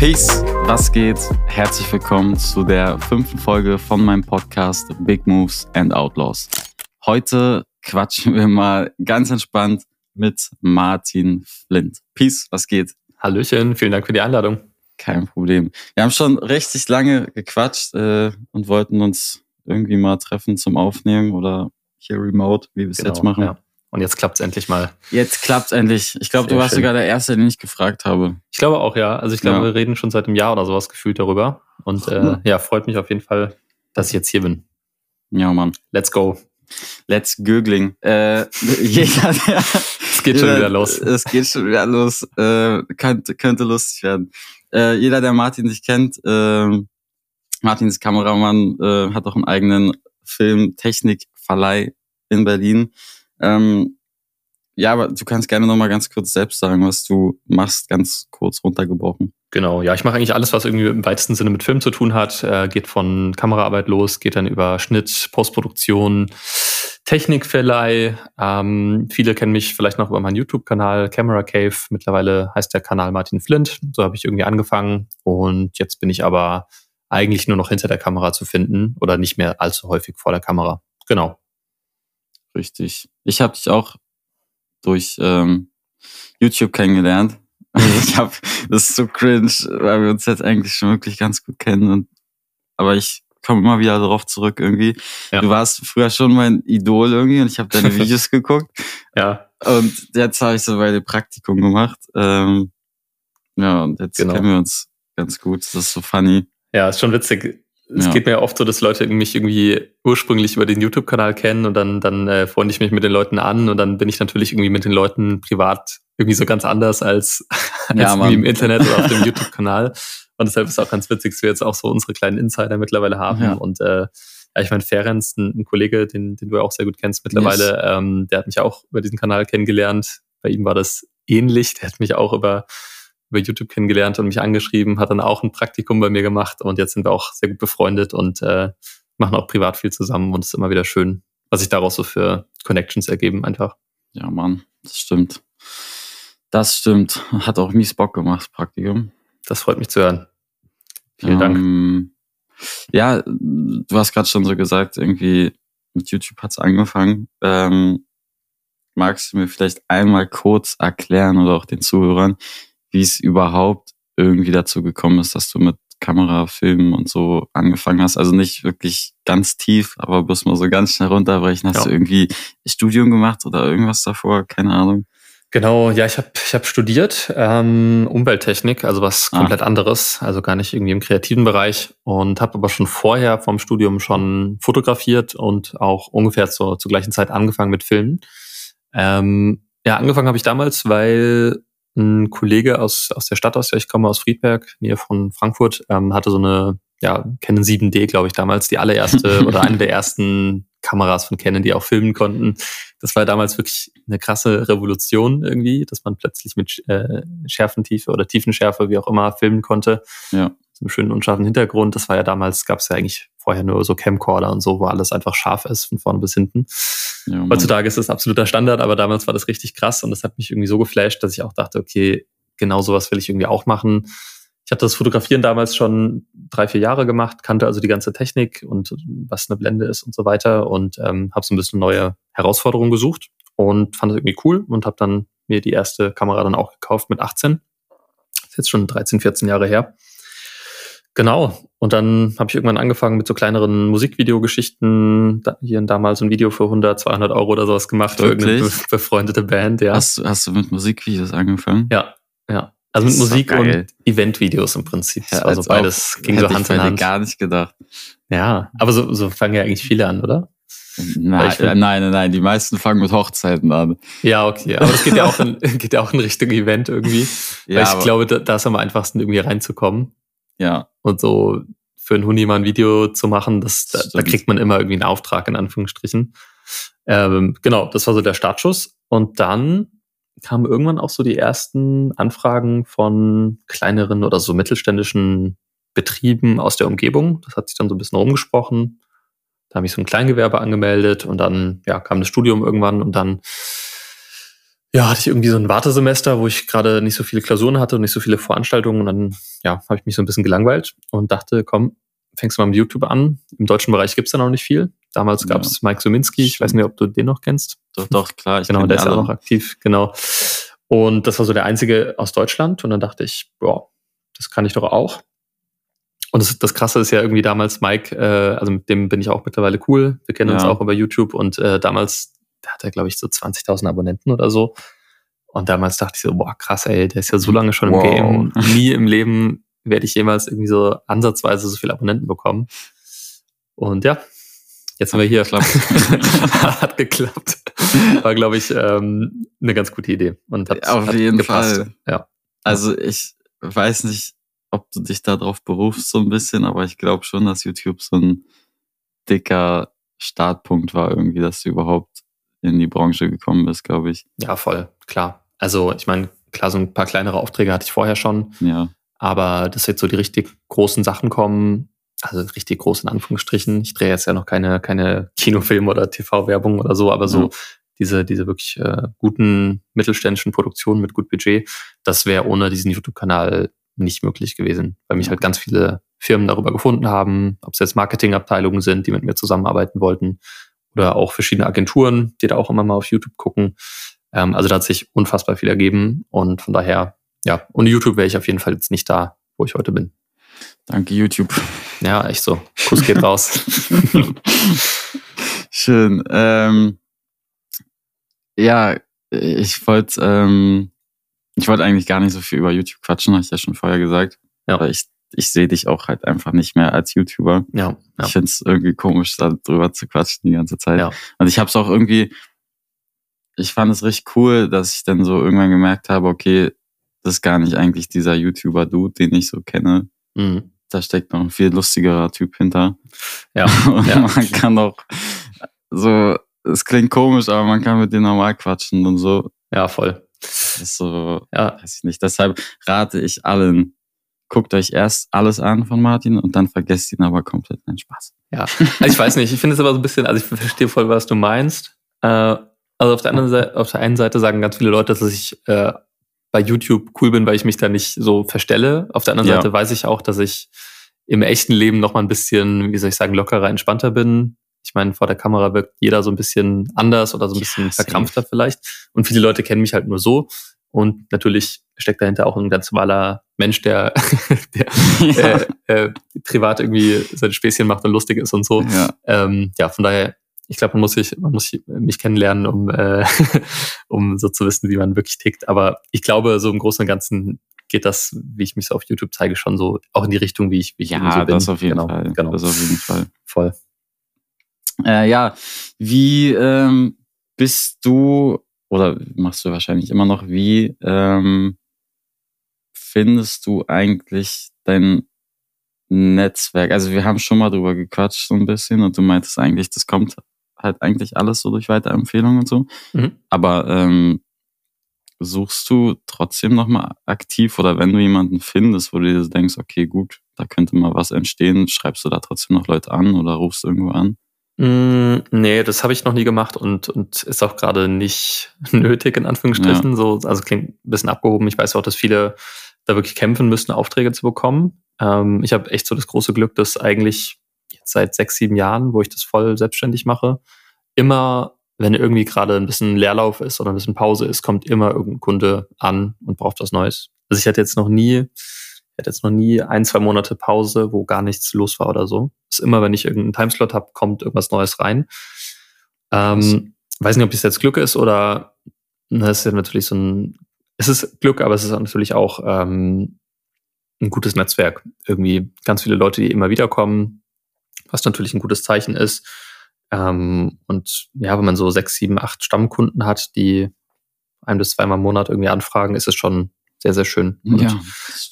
Peace, was geht? Herzlich willkommen zu der fünften Folge von meinem Podcast Big Moves and Outlaws. Heute quatschen wir mal ganz entspannt mit Martin Flint. Peace, was geht? Hallöchen, vielen Dank für die Einladung. Kein Problem. Wir haben schon richtig lange gequatscht äh, und wollten uns irgendwie mal treffen zum Aufnehmen oder hier remote, wie wir es genau, jetzt machen. Ja. Und jetzt klappt es endlich mal. Jetzt klappt es endlich. Ich glaube, du warst schön. sogar der Erste, den ich gefragt habe. Ich glaube auch, ja. Also ich glaube, ja. wir reden schon seit einem Jahr oder sowas gefühlt darüber. Und äh, ja, freut mich auf jeden Fall, dass ich jetzt hier bin. Ja, Mann. Let's go. Let's Googling. Äh, jeder, der, es geht schon wieder los. Es geht schon wieder los. Äh, könnte, könnte lustig werden. Äh, jeder, der Martin sich kennt, äh, Martin ist Kameramann, äh, hat auch einen eigenen Filmtechnikverleih in Berlin. Ähm, ja, aber du kannst gerne noch mal ganz kurz selbst sagen, was du machst, ganz kurz runtergebrochen. Genau, ja, ich mache eigentlich alles, was irgendwie im weitesten Sinne mit Film zu tun hat. Äh, geht von Kameraarbeit los, geht dann über Schnitt, Postproduktion, Technikverleih. Ähm, viele kennen mich vielleicht noch über meinen YouTube-Kanal Camera Cave. Mittlerweile heißt der Kanal Martin Flint. So habe ich irgendwie angefangen. Und jetzt bin ich aber eigentlich nur noch hinter der Kamera zu finden oder nicht mehr allzu häufig vor der Kamera. Genau. Richtig. Ich habe dich auch durch ähm, YouTube kennengelernt. ich habe das ist so cringe, weil wir uns jetzt eigentlich schon wirklich ganz gut kennen und aber ich komme immer wieder darauf zurück irgendwie. Ja. Du warst früher schon mein Idol irgendwie und ich habe deine Videos geguckt. Ja. Und jetzt habe ich so meine Praktikum gemacht. Ähm, ja, und jetzt genau. kennen wir uns ganz gut. Das ist so funny. Ja, ist schon witzig es ja. geht mir ja oft so, dass Leute mich irgendwie ursprünglich über den YouTube-Kanal kennen und dann, dann äh, freunde ich mich mit den Leuten an und dann bin ich natürlich irgendwie mit den Leuten privat irgendwie so ganz anders als, als ja, irgendwie im Internet oder auf dem YouTube-Kanal. Und deshalb ist es auch ganz witzig, dass wir jetzt auch so unsere kleinen Insider mittlerweile haben. Ja. Und äh, ja, ich meine, Ferenc, ein, ein, Kollege, den, den du ja auch sehr gut kennst mittlerweile, yes. ähm, der hat mich auch über diesen Kanal kennengelernt. Bei ihm war das ähnlich. Der hat mich auch über über YouTube kennengelernt und mich angeschrieben, hat dann auch ein Praktikum bei mir gemacht und jetzt sind wir auch sehr gut befreundet und äh, machen auch privat viel zusammen und es ist immer wieder schön, was sich daraus so für Connections ergeben einfach. Ja, Mann, das stimmt. Das stimmt. Hat auch mies Bock gemacht, Praktikum. Das freut mich zu hören. Vielen ähm, Dank. Ja, du hast gerade schon so gesagt, irgendwie mit YouTube hat's angefangen. Ähm, magst du mir vielleicht einmal kurz erklären oder auch den Zuhörern, wie es überhaupt irgendwie dazu gekommen ist, dass du mit Kamera, Filmen und so angefangen hast. Also nicht wirklich ganz tief, aber bloß mal so ganz schnell runterbrechen. Hast ja. du irgendwie Studium gemacht oder irgendwas davor? Keine Ahnung. Genau, ja, ich habe ich hab studiert ähm, Umwelttechnik, also was ah. komplett ah. anderes, also gar nicht irgendwie im kreativen Bereich und habe aber schon vorher vom Studium schon fotografiert und auch ungefähr zur, zur gleichen Zeit angefangen mit Filmen. Ähm, ja, angefangen habe ich damals, weil ein Kollege aus, aus der Stadt, aus der ich komme, aus Friedberg, nähe von Frankfurt, ähm, hatte so eine ja, Canon 7D, glaube ich, damals, die allererste oder eine der ersten Kameras von Canon, die auch filmen konnten. Das war damals wirklich eine krasse Revolution irgendwie, dass man plötzlich mit äh, Schärfentiefe oder Tiefenschärfe, wie auch immer, filmen konnte. Ja. So einem schönen unscharfen Hintergrund. Das war ja damals, gab es ja eigentlich vorher nur so Camcorder und so, wo alles einfach scharf ist, von vorne bis hinten. Ja, Heutzutage ist das absoluter Standard, aber damals war das richtig krass und das hat mich irgendwie so geflasht, dass ich auch dachte, okay, genau sowas will ich irgendwie auch machen. Ich hatte das Fotografieren damals schon drei, vier Jahre gemacht, kannte also die ganze Technik und was eine Blende ist und so weiter und ähm, habe so ein bisschen neue Herausforderungen gesucht und fand das irgendwie cool und habe dann mir die erste Kamera dann auch gekauft mit 18. Das ist jetzt schon 13, 14 Jahre her. Genau. Und dann habe ich irgendwann angefangen mit so kleineren Musikvideogeschichten. Hier und damals ein Video für 100, 200 Euro oder sowas gemacht Wirklich? für irgendeine befreundete Band. Ja. Hast, hast du mit Musikvideos angefangen? Ja, ja. Also mit Musik und Eventvideos im Prinzip. Ja, also beides ging so Hand in Hand. gar nicht gedacht. Ja, aber so, so fangen ja eigentlich viele an, oder? Nein, nein, nein, nein, die meisten fangen mit Hochzeiten an. Ja, okay, aber das geht ja auch in, geht ja auch in Richtung Event irgendwie. Ja, weil ich glaube, da, da ist am einfachsten irgendwie reinzukommen. Ja. Und so für einen Huni mal ein Video zu machen, das, da, da, kriegt man immer irgendwie einen Auftrag, in Anführungsstrichen. Ähm, genau, das war so der Startschuss. Und dann kamen irgendwann auch so die ersten Anfragen von kleineren oder so mittelständischen Betrieben aus der Umgebung. Das hat sich dann so ein bisschen rumgesprochen. Da habe ich so ein Kleingewerbe angemeldet und dann ja, kam das Studium irgendwann und dann ja, hatte ich irgendwie so ein Wartesemester, wo ich gerade nicht so viele Klausuren hatte und nicht so viele Veranstaltungen. Und dann ja, habe ich mich so ein bisschen gelangweilt und dachte, komm, fängst du mal mit YouTube an. Im deutschen Bereich gibt's da noch nicht viel. Damals gab es ja. Mike Suminski, ich weiß nicht, ob du den noch kennst. Doch, doch, klar. genau, der ist ja auch noch aktiv, genau. Und das war so der einzige aus Deutschland. Und dann dachte ich, boah, das kann ich doch auch. Und das, das Krasse ist ja irgendwie damals Mike, äh, also mit dem bin ich auch mittlerweile cool. Wir kennen ja. uns auch über YouTube und äh, damals der hat er, glaube ich, so 20.000 Abonnenten oder so. Und damals dachte ich so, boah, krass, ey, der ist ja so lange schon im wow. Game. Nie im Leben werde ich jemals irgendwie so ansatzweise so viele Abonnenten bekommen. Und ja, jetzt sind wir hier. Hat geklappt. War, glaube ich, ähm, eine ganz gute Idee. Und hat, Auf hat jeden gepasst. Fall. Ja. Also ich weiß nicht, ob du dich darauf berufst so ein bisschen, aber ich glaube schon, dass YouTube so ein dicker Startpunkt war irgendwie, dass du überhaupt in die Branche gekommen bist, glaube ich. Ja, voll, klar. Also ich meine, klar, so ein paar kleinere Aufträge hatte ich vorher schon. Ja. Aber dass jetzt so die richtig großen Sachen kommen, also richtig groß in Anführungsstrichen. Ich drehe jetzt ja noch keine, keine Kinofilme oder TV-Werbung oder so, aber so ja. diese, diese wirklich äh, guten mittelständischen Produktionen mit gut Budget, das wäre ohne diesen YouTube-Kanal nicht möglich gewesen, weil mich halt ganz viele Firmen darüber gefunden haben, ob es jetzt Marketingabteilungen sind, die mit mir zusammenarbeiten wollten oder auch verschiedene Agenturen, die da auch immer mal auf YouTube gucken. Ähm, also da hat sich unfassbar viel ergeben und von daher, ja, ohne YouTube wäre ich auf jeden Fall jetzt nicht da, wo ich heute bin. Danke, YouTube. Ja, echt so. Kuss geht raus. Schön. Ähm, ja, ich wollte ähm, ich wollte eigentlich gar nicht so viel über YouTube quatschen, habe ich ja schon vorher gesagt. Ja. Aber ich ich sehe dich auch halt einfach nicht mehr als YouTuber. Ja. ja. Ich finde es irgendwie komisch, da drüber zu quatschen die ganze Zeit. Ja. Und ich habe es auch irgendwie, ich fand es richtig cool, dass ich dann so irgendwann gemerkt habe, okay, das ist gar nicht eigentlich dieser YouTuber-Dude, den ich so kenne. Mhm. Da steckt noch ein viel lustigerer Typ hinter. Ja. Und ja. man kann auch so, es klingt komisch, aber man kann mit denen normal quatschen und so. Ja, voll. Das ist so, ja. weiß ich nicht. Deshalb rate ich allen, guckt euch erst alles an von Martin und dann vergesst ihn aber komplett. Nein, Spaß. Ja, also ich weiß nicht, ich finde es aber so ein bisschen, also ich verstehe voll, was du meinst. Äh, also auf der anderen Seite, auf der einen Seite sagen ganz viele Leute, dass ich äh, bei YouTube cool bin, weil ich mich da nicht so verstelle. Auf der anderen ja. Seite weiß ich auch, dass ich im echten Leben noch mal ein bisschen, wie soll ich sagen, lockerer, entspannter bin. Ich meine, vor der Kamera wirkt jeder so ein bisschen anders oder so ein bisschen ja, verkrampfter vielleicht. Und viele Leute kennen mich halt nur so. Und natürlich steckt dahinter auch ein ganz normaler Mensch, der, der ja. äh, äh, privat irgendwie seine Späßchen macht und lustig ist und so. Ja, ähm, ja von daher, ich glaube, man muss sich, man muss mich kennenlernen, um, äh, um so zu wissen, wie man wirklich tickt. Aber ich glaube, so im Großen und Ganzen geht das, wie ich mich so auf YouTube zeige, schon so auch in die Richtung, wie ich, wie ich ja, so bin. das auf jeden genau, Fall. Genau. Das auf jeden Fall. Voll. Äh, ja, wie ähm, bist du oder machst du wahrscheinlich immer noch, wie ähm, findest du eigentlich dein Netzwerk? Also wir haben schon mal drüber gequatscht so ein bisschen und du meintest eigentlich, das kommt halt eigentlich alles so durch Weiterempfehlungen und so. Mhm. Aber ähm, suchst du trotzdem nochmal aktiv oder wenn du jemanden findest, wo du dir denkst, okay, gut, da könnte mal was entstehen, schreibst du da trotzdem noch Leute an oder rufst irgendwo an? Mm, nee, das habe ich noch nie gemacht und, und ist auch gerade nicht nötig, in Anführungsstrichen. Ja. So, also klingt ein bisschen abgehoben. Ich weiß auch, dass viele da wirklich kämpfen müssen, Aufträge zu bekommen. Ähm, ich habe echt so das große Glück, dass eigentlich jetzt seit sechs, sieben Jahren, wo ich das voll selbstständig mache, immer, wenn irgendwie gerade ein bisschen Leerlauf ist oder ein bisschen Pause ist, kommt immer irgendein Kunde an und braucht was Neues. Also ich hatte jetzt noch nie hatte jetzt noch nie ein, zwei Monate Pause, wo gar nichts los war oder so. Ist immer, wenn ich irgendeinen Timeslot habe, kommt irgendwas Neues rein. Ähm, weiß nicht, ob das jetzt Glück ist oder das ist ja natürlich so ein, es ist Glück, aber es ist natürlich auch ähm, ein gutes Netzwerk. Irgendwie ganz viele Leute, die immer wieder kommen, was natürlich ein gutes Zeichen ist. Ähm, und ja, wenn man so sechs, sieben, acht Stammkunden hat, die ein bis zweimal im Monat irgendwie anfragen, ist es schon sehr, sehr schön. Und ja.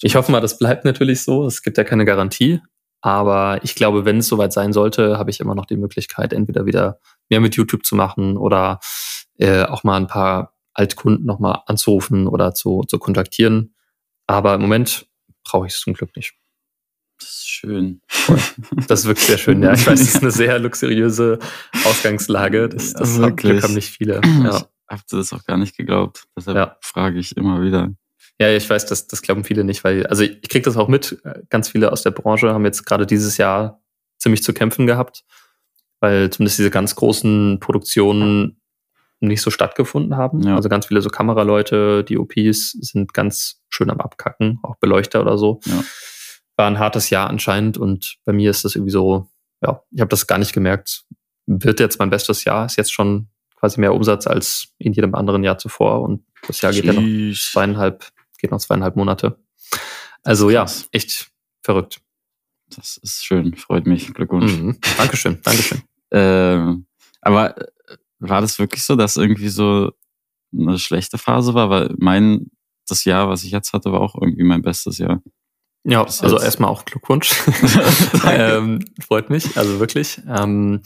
Ich hoffe mal, das bleibt natürlich so. Es gibt ja keine Garantie. Aber ich glaube, wenn es soweit sein sollte, habe ich immer noch die Möglichkeit, entweder wieder mehr mit YouTube zu machen oder äh, auch mal ein paar Altkunden nochmal anzurufen oder zu, zu kontaktieren. Aber im Moment brauche ich es zum Glück nicht. Das ist schön. Das ist wirklich sehr schön, ja. Ich weiß, das ist eine sehr luxuriöse Ausgangslage. Das, das ja, Glück haben nicht viele. Ja. hab das auch gar nicht geglaubt. Deshalb ja. frage ich immer wieder. Ja, ich weiß, das, das glauben viele nicht, weil, also ich, kriege das auch mit. Ganz viele aus der Branche haben jetzt gerade dieses Jahr ziemlich zu kämpfen gehabt, weil zumindest diese ganz großen Produktionen nicht so stattgefunden haben. Ja. Also ganz viele so Kameraleute, die OPs sind ganz schön am Abkacken, auch Beleuchter oder so. Ja. War ein hartes Jahr anscheinend und bei mir ist das irgendwie so, ja, ich habe das gar nicht gemerkt. Wird jetzt mein bestes Jahr, ist jetzt schon quasi mehr Umsatz als in jedem anderen Jahr zuvor und das Jahr geht Sheesh. ja noch zweieinhalb, geht noch zweieinhalb Monate. Also ja, echt verrückt. Das ist schön, freut mich. Glückwunsch. Mhm. Dankeschön, Dankeschön. ähm, aber war das wirklich so, dass irgendwie so eine schlechte Phase war? Weil mein, das Jahr, was ich jetzt hatte, war auch irgendwie mein bestes Jahr. Ja, Bis also jetzt. erstmal auch Glückwunsch. ähm, freut mich, also wirklich. Ähm,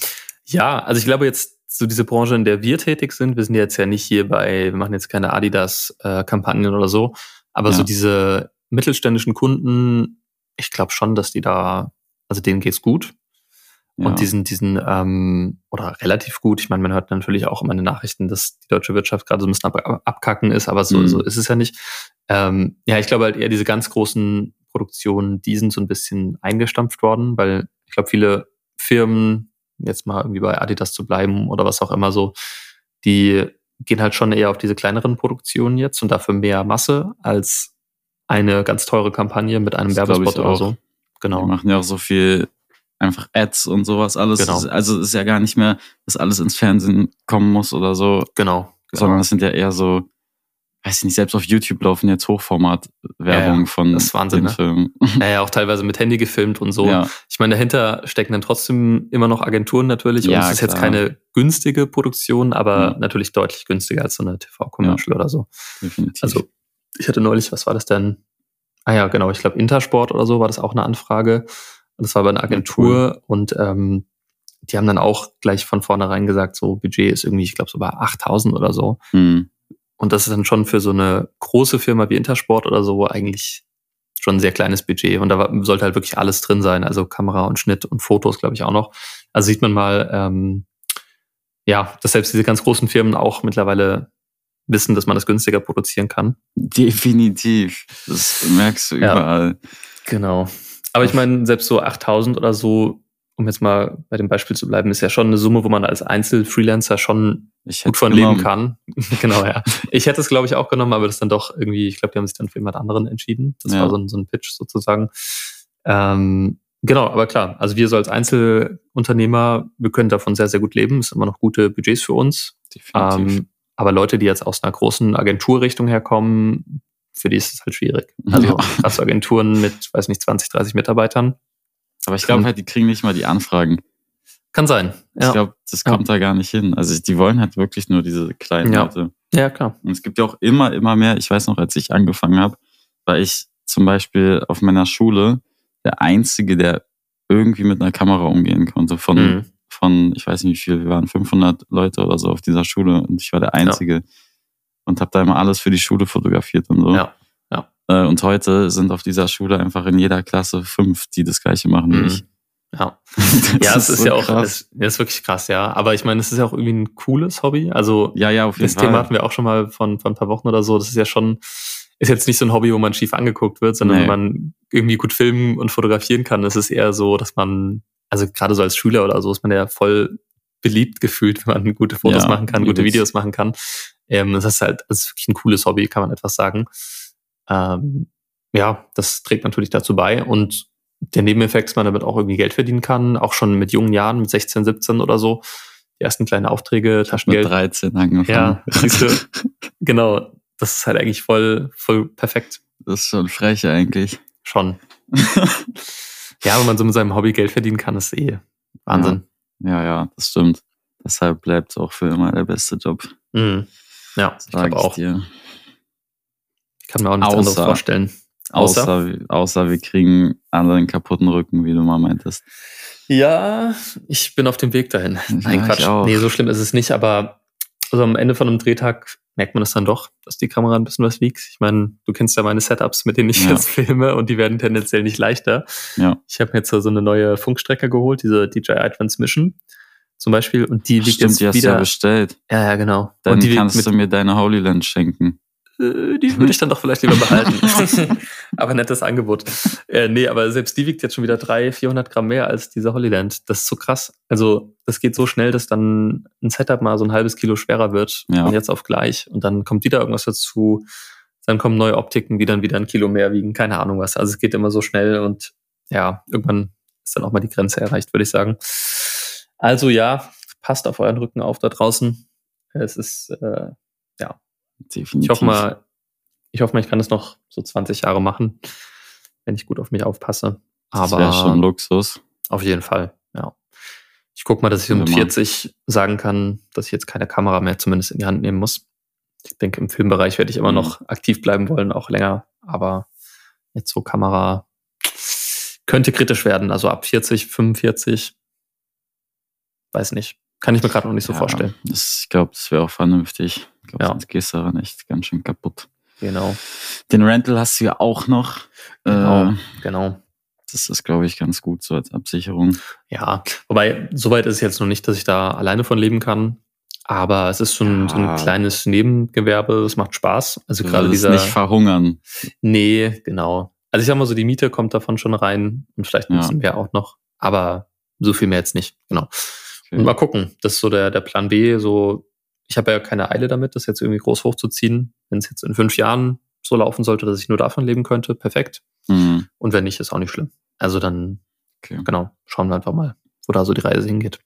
ja, also ich glaube jetzt so diese Branche, in der wir tätig sind, wir sind jetzt ja nicht hier bei, wir machen jetzt keine Adidas-Kampagnen äh, oder so, aber ja. so diese mittelständischen Kunden, ich glaube schon, dass die da, also denen geht's gut. Ja. Und diesen, diesen, ähm, oder relativ gut, ich meine, man hört natürlich auch immer in den Nachrichten, dass die deutsche Wirtschaft gerade so ein bisschen ab, abkacken ist, aber so, mhm. so ist es ja nicht. Ähm, ja, ich glaube halt eher diese ganz großen Produktionen, die sind so ein bisschen eingestampft worden, weil ich glaube, viele Firmen, jetzt mal irgendwie bei Adidas zu bleiben oder was auch immer so, die gehen halt schon eher auf diese kleineren Produktionen jetzt und dafür mehr Masse als eine ganz teure Kampagne mit einem das Werbespot oder so. Genau. Die machen ja auch so viel einfach Ads und sowas alles. Genau. Also es ist ja gar nicht mehr, dass alles ins Fernsehen kommen muss oder so. Genau. genau. Sondern es sind ja eher so, weiß ich nicht, selbst auf YouTube laufen jetzt Hochformat-Werbung ja, ja. von das ist Wahnsinn, den ne? Filmen. Ja, ja, auch teilweise mit Handy gefilmt und so. Ja. Ich meine, dahinter stecken dann trotzdem immer noch Agenturen natürlich. Ja, und es ist klar. jetzt keine günstige Produktion, aber natürlich deutlich günstiger als so eine TV-Commercial oder so. Definitiv. Also ich hatte neulich, was war das denn? Ah ja, genau, ich glaube Intersport oder so war das auch eine Anfrage. Das war bei einer Agentur cool. und ähm, die haben dann auch gleich von vornherein gesagt, so Budget ist irgendwie, ich glaube, so bei 8000 oder so. Mhm. Und das ist dann schon für so eine große Firma wie Intersport oder so eigentlich schon ein sehr kleines Budget. Und da sollte halt wirklich alles drin sein, also Kamera und Schnitt und Fotos, glaube ich, auch noch. Also sieht man mal, ähm, ja, dass selbst diese ganz großen Firmen auch mittlerweile wissen, dass man das günstiger produzieren kann. Definitiv. Das merkst du überall. Ja, genau. Aber ich meine, selbst so 8000 oder so, um jetzt mal bei dem Beispiel zu bleiben, ist ja schon eine Summe, wo man als Einzelfreelancer schon gut von leben kann. genau, ja. Ich hätte es, glaube ich, auch genommen, aber das dann doch irgendwie, ich glaube, die haben sich dann für jemand anderen entschieden. Das ja. war so ein, so ein Pitch sozusagen. Ähm, genau, aber klar, also wir so als Einzelunternehmer, wir können davon sehr, sehr gut leben. Es sind immer noch gute Budgets für uns. Definitiv. Ähm, aber Leute, die jetzt aus einer großen Agenturrichtung herkommen, für die ist es halt schwierig. Also ja. Agenturen mit, weiß nicht, 20, 30 Mitarbeitern. Aber ich glaube halt, die kriegen nicht mal die Anfragen. Kann sein. Ja. Ich glaube, das kommt ja. da gar nicht hin. Also die wollen halt wirklich nur diese kleinen ja. Leute. Ja, klar. Und es gibt ja auch immer, immer mehr. Ich weiß noch, als ich angefangen habe, war ich zum Beispiel auf meiner Schule der Einzige, der irgendwie mit einer Kamera umgehen konnte. Von, mhm. von ich weiß nicht wie viel, wir waren 500 Leute oder so auf dieser Schule und ich war der Einzige. Ja und habe da immer alles für die Schule fotografiert und so. Ja. Äh, und heute sind auf dieser Schule einfach in jeder Klasse fünf, die das gleiche machen mhm. wie ich. Ja, ja, es ist, ist ja auch, es ist wirklich krass, ja. Aber ich meine, es ist ja auch irgendwie ein cooles Hobby. Also ja, ja, auf jeden das Fall. Thema hatten wir auch schon mal von, von ein paar Wochen oder so. Das ist ja schon, ist jetzt nicht so ein Hobby, wo man schief angeguckt wird, sondern nee. wenn man irgendwie gut filmen und fotografieren kann. Es ist eher so, dass man, also gerade so als Schüler oder so, ist man ja voll beliebt gefühlt, wenn man gute Fotos ja, machen kann, gute Videos machen kann. Ähm, das ist halt das ist wirklich ein cooles Hobby, kann man etwas sagen. Ähm, ja, das trägt natürlich dazu bei. Und der Nebeneffekt, dass man damit auch irgendwie Geld verdienen kann, auch schon mit jungen Jahren, mit 16, 17 oder so. Die ersten kleinen Aufträge, Taschengeld. Mit 13 angefangen. Ja, siehst du, genau. Das ist halt eigentlich voll, voll perfekt. Das ist schon frech eigentlich. Schon. ja, wenn man so mit seinem Hobby Geld verdienen kann, ist eh Wahnsinn. Ja, ja, ja das stimmt. Deshalb bleibt es auch für immer der beste Job. Mhm. Ja, ich glaube auch. Dir. Ich kann mir auch nichts außer, anderes vorstellen. Außer? außer? Außer wir kriegen alle einen kaputten Rücken, wie du mal meintest. Ja, ich bin auf dem Weg dahin. Nein, ja, Quatsch. Nee, so schlimm ist es nicht, aber also am Ende von einem Drehtag merkt man das dann doch, dass die Kamera ein bisschen was wiegt. Ich meine, du kennst ja meine Setups, mit denen ich ja. jetzt filme und die werden tendenziell nicht leichter. Ja. Ich habe mir jetzt so eine neue Funkstrecke geholt, diese DJI Transmission zum Beispiel. Und die liegt Stimmt, jetzt die hast du wieder. ja bestellt. Ja, ja, genau. Dann und die kannst du mir deine Holy Land schenken. Äh, die würde ich dann doch vielleicht lieber behalten. aber nettes Angebot. Äh, nee, aber selbst die wiegt jetzt schon wieder 300, 400 Gramm mehr als diese Holyland. Das ist so krass. Also, das geht so schnell, dass dann ein Setup mal so ein halbes Kilo schwerer wird. Ja. Von jetzt auf gleich. Und dann kommt wieder irgendwas dazu. Dann kommen neue Optiken, die dann wieder ein Kilo mehr wiegen. Keine Ahnung was. Also, es geht immer so schnell und ja, irgendwann ist dann auch mal die Grenze erreicht, würde ich sagen. Also, ja, passt auf euren Rücken auf da draußen. Es ist, äh, Definitiv. ich hoffe mal, ich hoffe mal, ich kann das noch so 20 Jahre machen, wenn ich gut auf mich aufpasse. das Aber wäre schon Luxus. auf jeden Fall, ja. Ich guck mal, dass ich um Wenn man- 40 sagen kann, dass ich jetzt keine Kamera mehr zumindest in die Hand nehmen muss. Ich denke, im Filmbereich werde ich immer Mhm. noch aktiv bleiben wollen, auch länger. Aber jetzt so Kamera könnte kritisch werden. Also ab 40, 45, weiß nicht. Kann ich mir gerade noch nicht so Ja, vorstellen. Das, ich glaube, das wäre auch vernünftig. Ich glaube, Ja. sonst gehst du daran echt ganz schön kaputt. Genau, Den Rental hast du ja auch noch. Genau. Äh, genau. das ist, glaube ich, ganz gut so als Absicherung. Ja, wobei, soweit ist es jetzt noch nicht, dass ich da alleine von leben kann. Aber es ist so ein, so ein Ja. kleines Nebengewerbe, es macht Spaß. Also Du gerade dieser. nicht verhungern. nee, genau. Also ich sag mal so, die Miete kommt davon schon rein und vielleicht ein Ja. bisschen mehr auch noch. Aber so viel mehr jetzt nicht, genau. Und mal gucken. Das ist so der, der Plan B. So, ich habe ja keine Eile damit, das jetzt irgendwie groß hochzuziehen. Wenn es jetzt in fünf Jahren so laufen sollte, dass ich nur davon leben könnte, perfekt. Mhm. Und wenn nicht, ist auch nicht schlimm. Also dann, Okay. genau, schauen wir einfach mal, wo da so die Reise hingeht.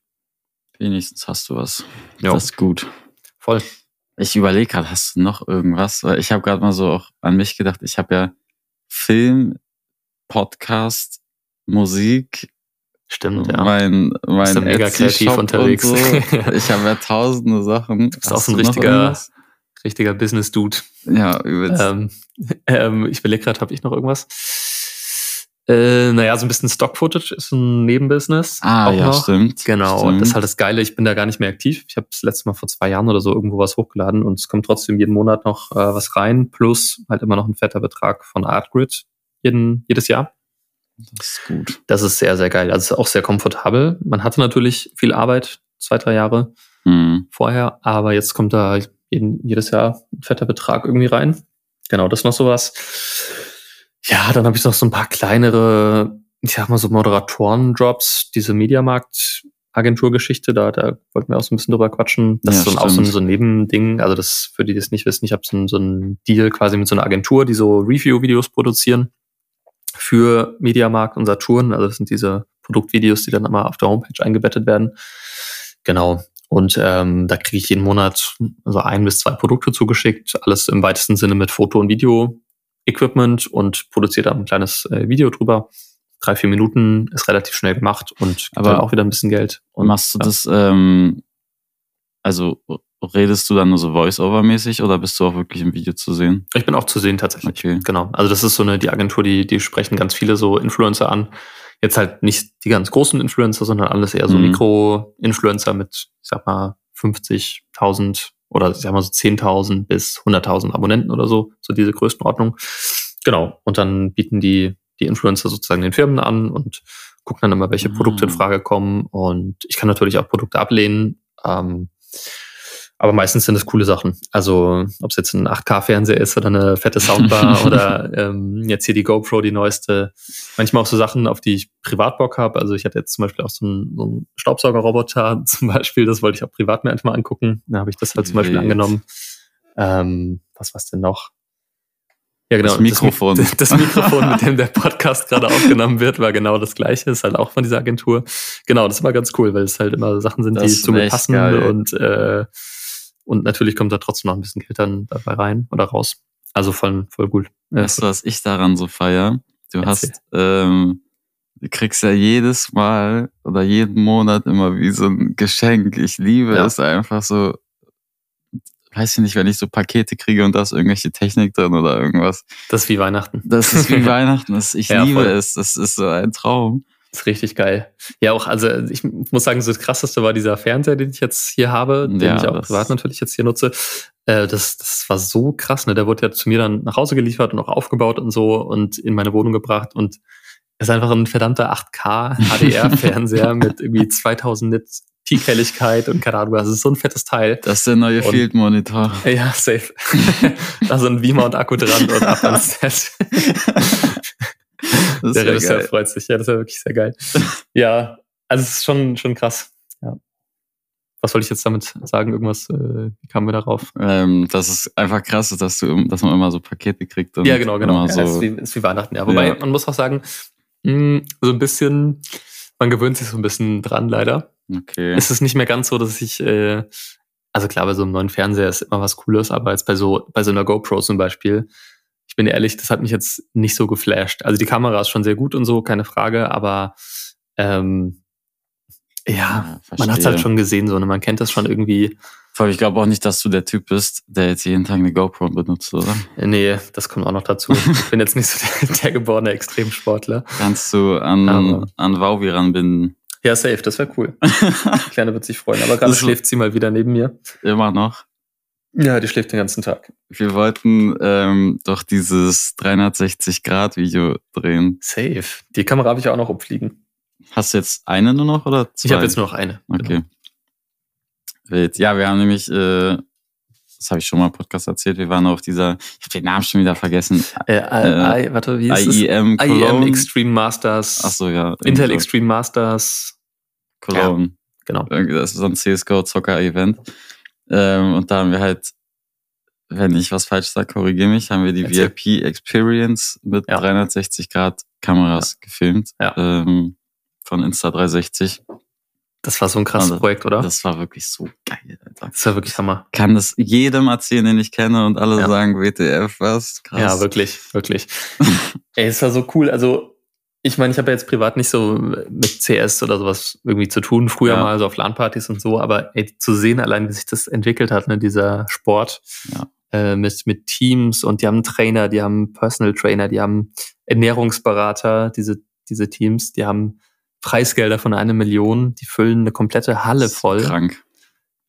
Wenigstens hast du was. Ja. Das ist gut. Voll. Ich überlege gerade, hast du noch irgendwas? Weil Ich habe gerade mal so auch an mich gedacht. Ich habe ja Film, Podcast, Musik, Stimmt, ja. mein, mein ja mega kreativ unterwegs. So. Ich habe ja tausende Sachen. bist auch Hast so ein du richtiger-? Richtiger Business-Dude. Ja, übelst. Ähm, ähm, ich überlege gerade, habe ich noch irgendwas? Äh, naja, so ein bisschen Stock-Footage ist ein Nebenbusiness. ah, auch ja, noch. stimmt. Genau, stimmt. das ist halt das Geile. Ich bin da gar nicht mehr aktiv. Ich habe das letzte Mal vor zwei Jahren oder so irgendwo was hochgeladen und es kommt trotzdem jeden Monat noch äh, was rein, plus halt immer noch ein fetter Betrag von Artgrid jeden, jedes Jahr. Das ist gut. Das ist sehr, sehr geil. Also es ist auch sehr komfortabel. Man hatte natürlich viel Arbeit, zwei, drei Jahre Mhm. vorher, aber jetzt kommt da jeden, jedes Jahr ein fetter Betrag irgendwie rein. Genau, das ist noch sowas. Ja, dann habe ich noch so ein paar kleinere, ich sag mal so Moderatoren-Jobs, diese Mediamarkt-Agentur-Geschichte, da, da wollten wir auch so ein bisschen drüber quatschen. Das Ja, ist so ein, auch so ein, so ein Nebending. Also das, für die, die es nicht wissen, ich habe so ein, so ein Deal quasi mit so einer Agentur, die so Review-Videos produzieren für Mediamarkt und Saturn. Also das sind diese Produktvideos, die dann immer auf der Homepage eingebettet werden. Genau. Und ähm, da kriege ich jeden Monat so ein bis zwei Produkte zugeschickt, alles im weitesten Sinne mit Foto- und Video-Equipment und produziere dann ein kleines äh, Video drüber. Drei, vier Minuten ist relativ schnell gemacht und gibt Aber dann auch wieder ein bisschen Geld. Und Machst du ja. das, ähm, also redest du dann nur so Voice-Over-mäßig oder bist du auch wirklich im Video zu sehen? Ich bin auch zu sehen tatsächlich. Okay. Genau. Also das ist so eine, die Agentur, die, die sprechen ganz viele so Influencer an. Jetzt halt nicht die ganz großen Influencer, sondern alles eher so Mhm. Mikro-Influencer mit, ich sag mal, 50.000 oder ich sag mal so 10.000 bis 100.000 Abonnenten oder so, so diese Größenordnung. Genau. Und dann bieten die, die Influencer sozusagen den Firmen an und gucken dann immer, welche Produkte in Ah. Frage kommen. Und ich kann natürlich auch Produkte ablehnen. Ähm, aber meistens sind es coole Sachen. Also ob es jetzt ein 8K-Fernseher ist oder eine fette Soundbar oder ähm, jetzt hier die GoPro, die neueste. Manchmal auch so Sachen, auf die ich privat Bock habe. Also ich hatte jetzt zum Beispiel auch so einen, so einen Staubsaugerroboter zum Beispiel. Das wollte ich auch privat mir einfach mal angucken. Da habe ich das halt zum Beispiel angenommen. Ähm, was war's denn noch? Ja, genau. Das Mikrofon. Das, das Mikrofon, mit dem der Podcast gerade aufgenommen wird, war genau das gleiche. Ist halt auch von dieser Agentur. Genau, das war ganz cool, weil es halt immer Sachen sind, Das die zu mir passen geil. und äh, und natürlich kommt da trotzdem noch ein bisschen Geld dann dabei rein oder raus. Also voll, voll gut. Weißt du, was ich daran so feier? Du Erzähl. hast, ähm, du kriegst ja jedes Mal oder jeden Monat immer wie so ein Geschenk. Ich liebe Ja. es einfach so, weiß ich nicht, wenn ich so Pakete kriege und da ist irgendwelche Technik drin oder irgendwas. das ist wie Weihnachten. Das ist wie Weihnachten. Das, ich Ja, liebe voll. es. Das ist so ein Traum. Das ist richtig geil. Ja, auch, also ich muss sagen, so das krasseste war dieser Fernseher, den ich jetzt hier habe, den Ja, ich auch privat natürlich jetzt hier nutze. Äh, das, das war so krass, ne? Der wurde ja zu mir dann nach Hause geliefert und auch aufgebaut und so und in meine Wohnung gebracht und ist einfach ein verdammter 8K HDR-Fernseher mit irgendwie 2000 Nit Peak-Helligkeit und keine Ahnung, das ist so ein fettes Teil. Das ist der neue Field-Monitor. Ja, safe. da sind Beamer und Akku dran und ab ans Set. der Regisseur freut sich. Ja, das wäre wirklich sehr geil. Ja, also es ist schon, schon krass. Ja. Was wollte ich jetzt damit sagen? Irgendwas, äh, wie kamen wir darauf? Ähm, dass es einfach krass ist, dass, du, dass man immer so Pakete kriegt. ja, genau, genau. Ja, so ist, wie, ist wie Weihnachten, ja. Wobei, ja. man muss auch sagen, mh, hm, so ein bisschen, man gewöhnt sich so ein bisschen dran, leider. Okay. Es ist nicht mehr ganz so, dass ich, äh, also klar, bei so einem neuen Fernseher ist immer was Cooles, aber jetzt bei so, bei so einer GoPro zum Beispiel, ich bin ehrlich, das hat mich jetzt nicht so geflasht. Also die Kamera ist schon sehr gut und so, keine Frage, aber ähm, ja, ja man hat es halt schon gesehen, so, ne? man kennt das schon irgendwie. Vor ich glaube auch nicht, dass du der Typ bist, der jetzt jeden Tag eine GoPro benutzt, oder? Nee, das kommt auch noch dazu. ich bin jetzt nicht so der, der geborene Extremsportler. Kannst du an, an Wauwi ranbinden? Ja, safe, das wäre cool. Die Kleine wird sich freuen. Aber gerade schläft sie mal wieder neben mir. Immer noch. Ja, die schläft den ganzen Tag. Wir wollten ähm, doch dieses 360-Grad-Video drehen. Safe. Die Kamera habe ich auch noch umfliegen. Hast du jetzt eine nur noch oder zwei? Ich habe jetzt nur noch eine. Okay. Genau. Ja, wir haben nämlich, äh, das habe ich schon mal im Podcast erzählt, wir waren auf dieser, ich habe den Namen schon wieder vergessen. Äh, äh, I, warte, wie ist IEM es? IEM Extreme Masters. Ach so, ja. Intel Extreme Masters. Cologne. Ja, genau. Das ist so ein CSGO-Zocker-Event. Ähm, und da haben wir halt, wenn ich was falsch sage, korrigiere mich, haben wir die Erzähl. VIP Experience mit ja. 360 Grad Kameras ja. gefilmt. Ja. Ähm, von Insta360. Das war so ein krasses also, Projekt, oder? Das war wirklich so geil, Alter. Das war wirklich Hammer. Kann das jedem erzählen, den ich kenne und alle ja. sagen WTF, was? Krass. Ja, wirklich, wirklich. Ey, es war so cool. Also, ich meine, ich habe ja jetzt privat nicht so mit CS oder sowas irgendwie zu tun, früher ja. mal so auf LAN-Partys und so, aber ey, zu sehen allein, wie sich das entwickelt hat, ne, dieser Sport ja. äh, mit, mit Teams und die haben Trainer, die haben Personal Trainer, die haben Ernährungsberater, diese, diese Teams, die haben Preisgelder von einer Million, die füllen eine komplette Halle voll. Krank.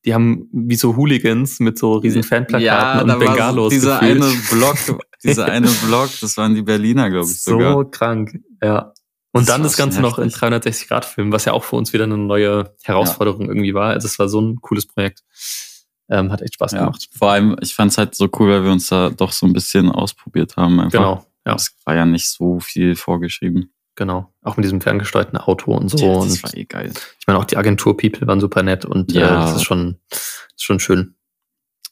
Die haben wie so Hooligans mit so riesen Fanplakaten ja, und Bengalos. Dieser gefühlt. eine Block, dieser eine Block, das waren die Berliner, glaube ich. Sogar. So krank, ja. Und das dann das Ganze noch in 360 Grad filmen, was ja auch für uns wieder eine neue Herausforderung ja. irgendwie war. Also es war so ein cooles Projekt. Ähm, hat echt Spaß ja. gemacht. Vor allem, ich fand es halt so cool, weil wir uns da doch so ein bisschen ausprobiert haben. Einfach. Genau. Ja. Es war ja nicht so viel vorgeschrieben. Genau. Auch mit diesem ferngesteuerten Auto und so. Ja, das und war eh geil. Ich meine, auch die Agentur-People waren super nett und ja. äh, das ist schon, ist schon schön.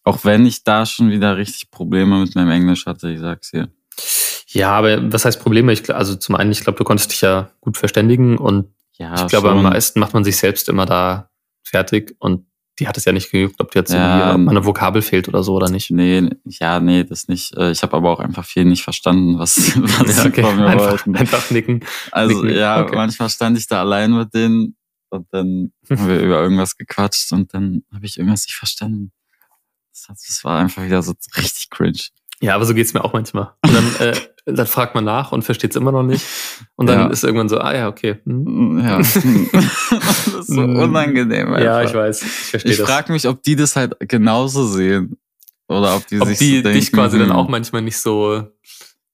Auch wenn ich da schon wieder richtig Probleme mit meinem Englisch hatte, ich sag's dir. Ja, aber was heißt Probleme? Ich, also zum einen, ich glaube, du konntest dich ja gut verständigen und ja, ich glaube, am meisten macht man sich selbst immer da fertig und die hat es ja nicht gejuckt, ob dir jetzt ja, irgendwie eine Vokabel fehlt oder so oder nicht. Nee, ja, nee, das nicht. Äh, ich habe aber auch einfach viel nicht verstanden, was, was ja, okay. von mir einfach, wollten. Einfach nicken. Also nicken. ja, okay. manchmal stand ich da allein mit denen und dann haben wir über irgendwas gequatscht und dann habe ich irgendwas nicht verstanden. Das war einfach wieder so richtig cringe. Ja, aber so geht's mir auch manchmal. Und dann, äh, dann fragt man nach und versteht es immer noch nicht. Und dann ja. ist irgendwann so, ah ja, okay. Hm. Ja. das ist so hm. unangenehm. Einfach. Ja, ich weiß. Ich verstehe Ich frage mich, ob die das halt genauso sehen. Oder ob die ob sich die so denken, dich quasi dann auch manchmal nicht so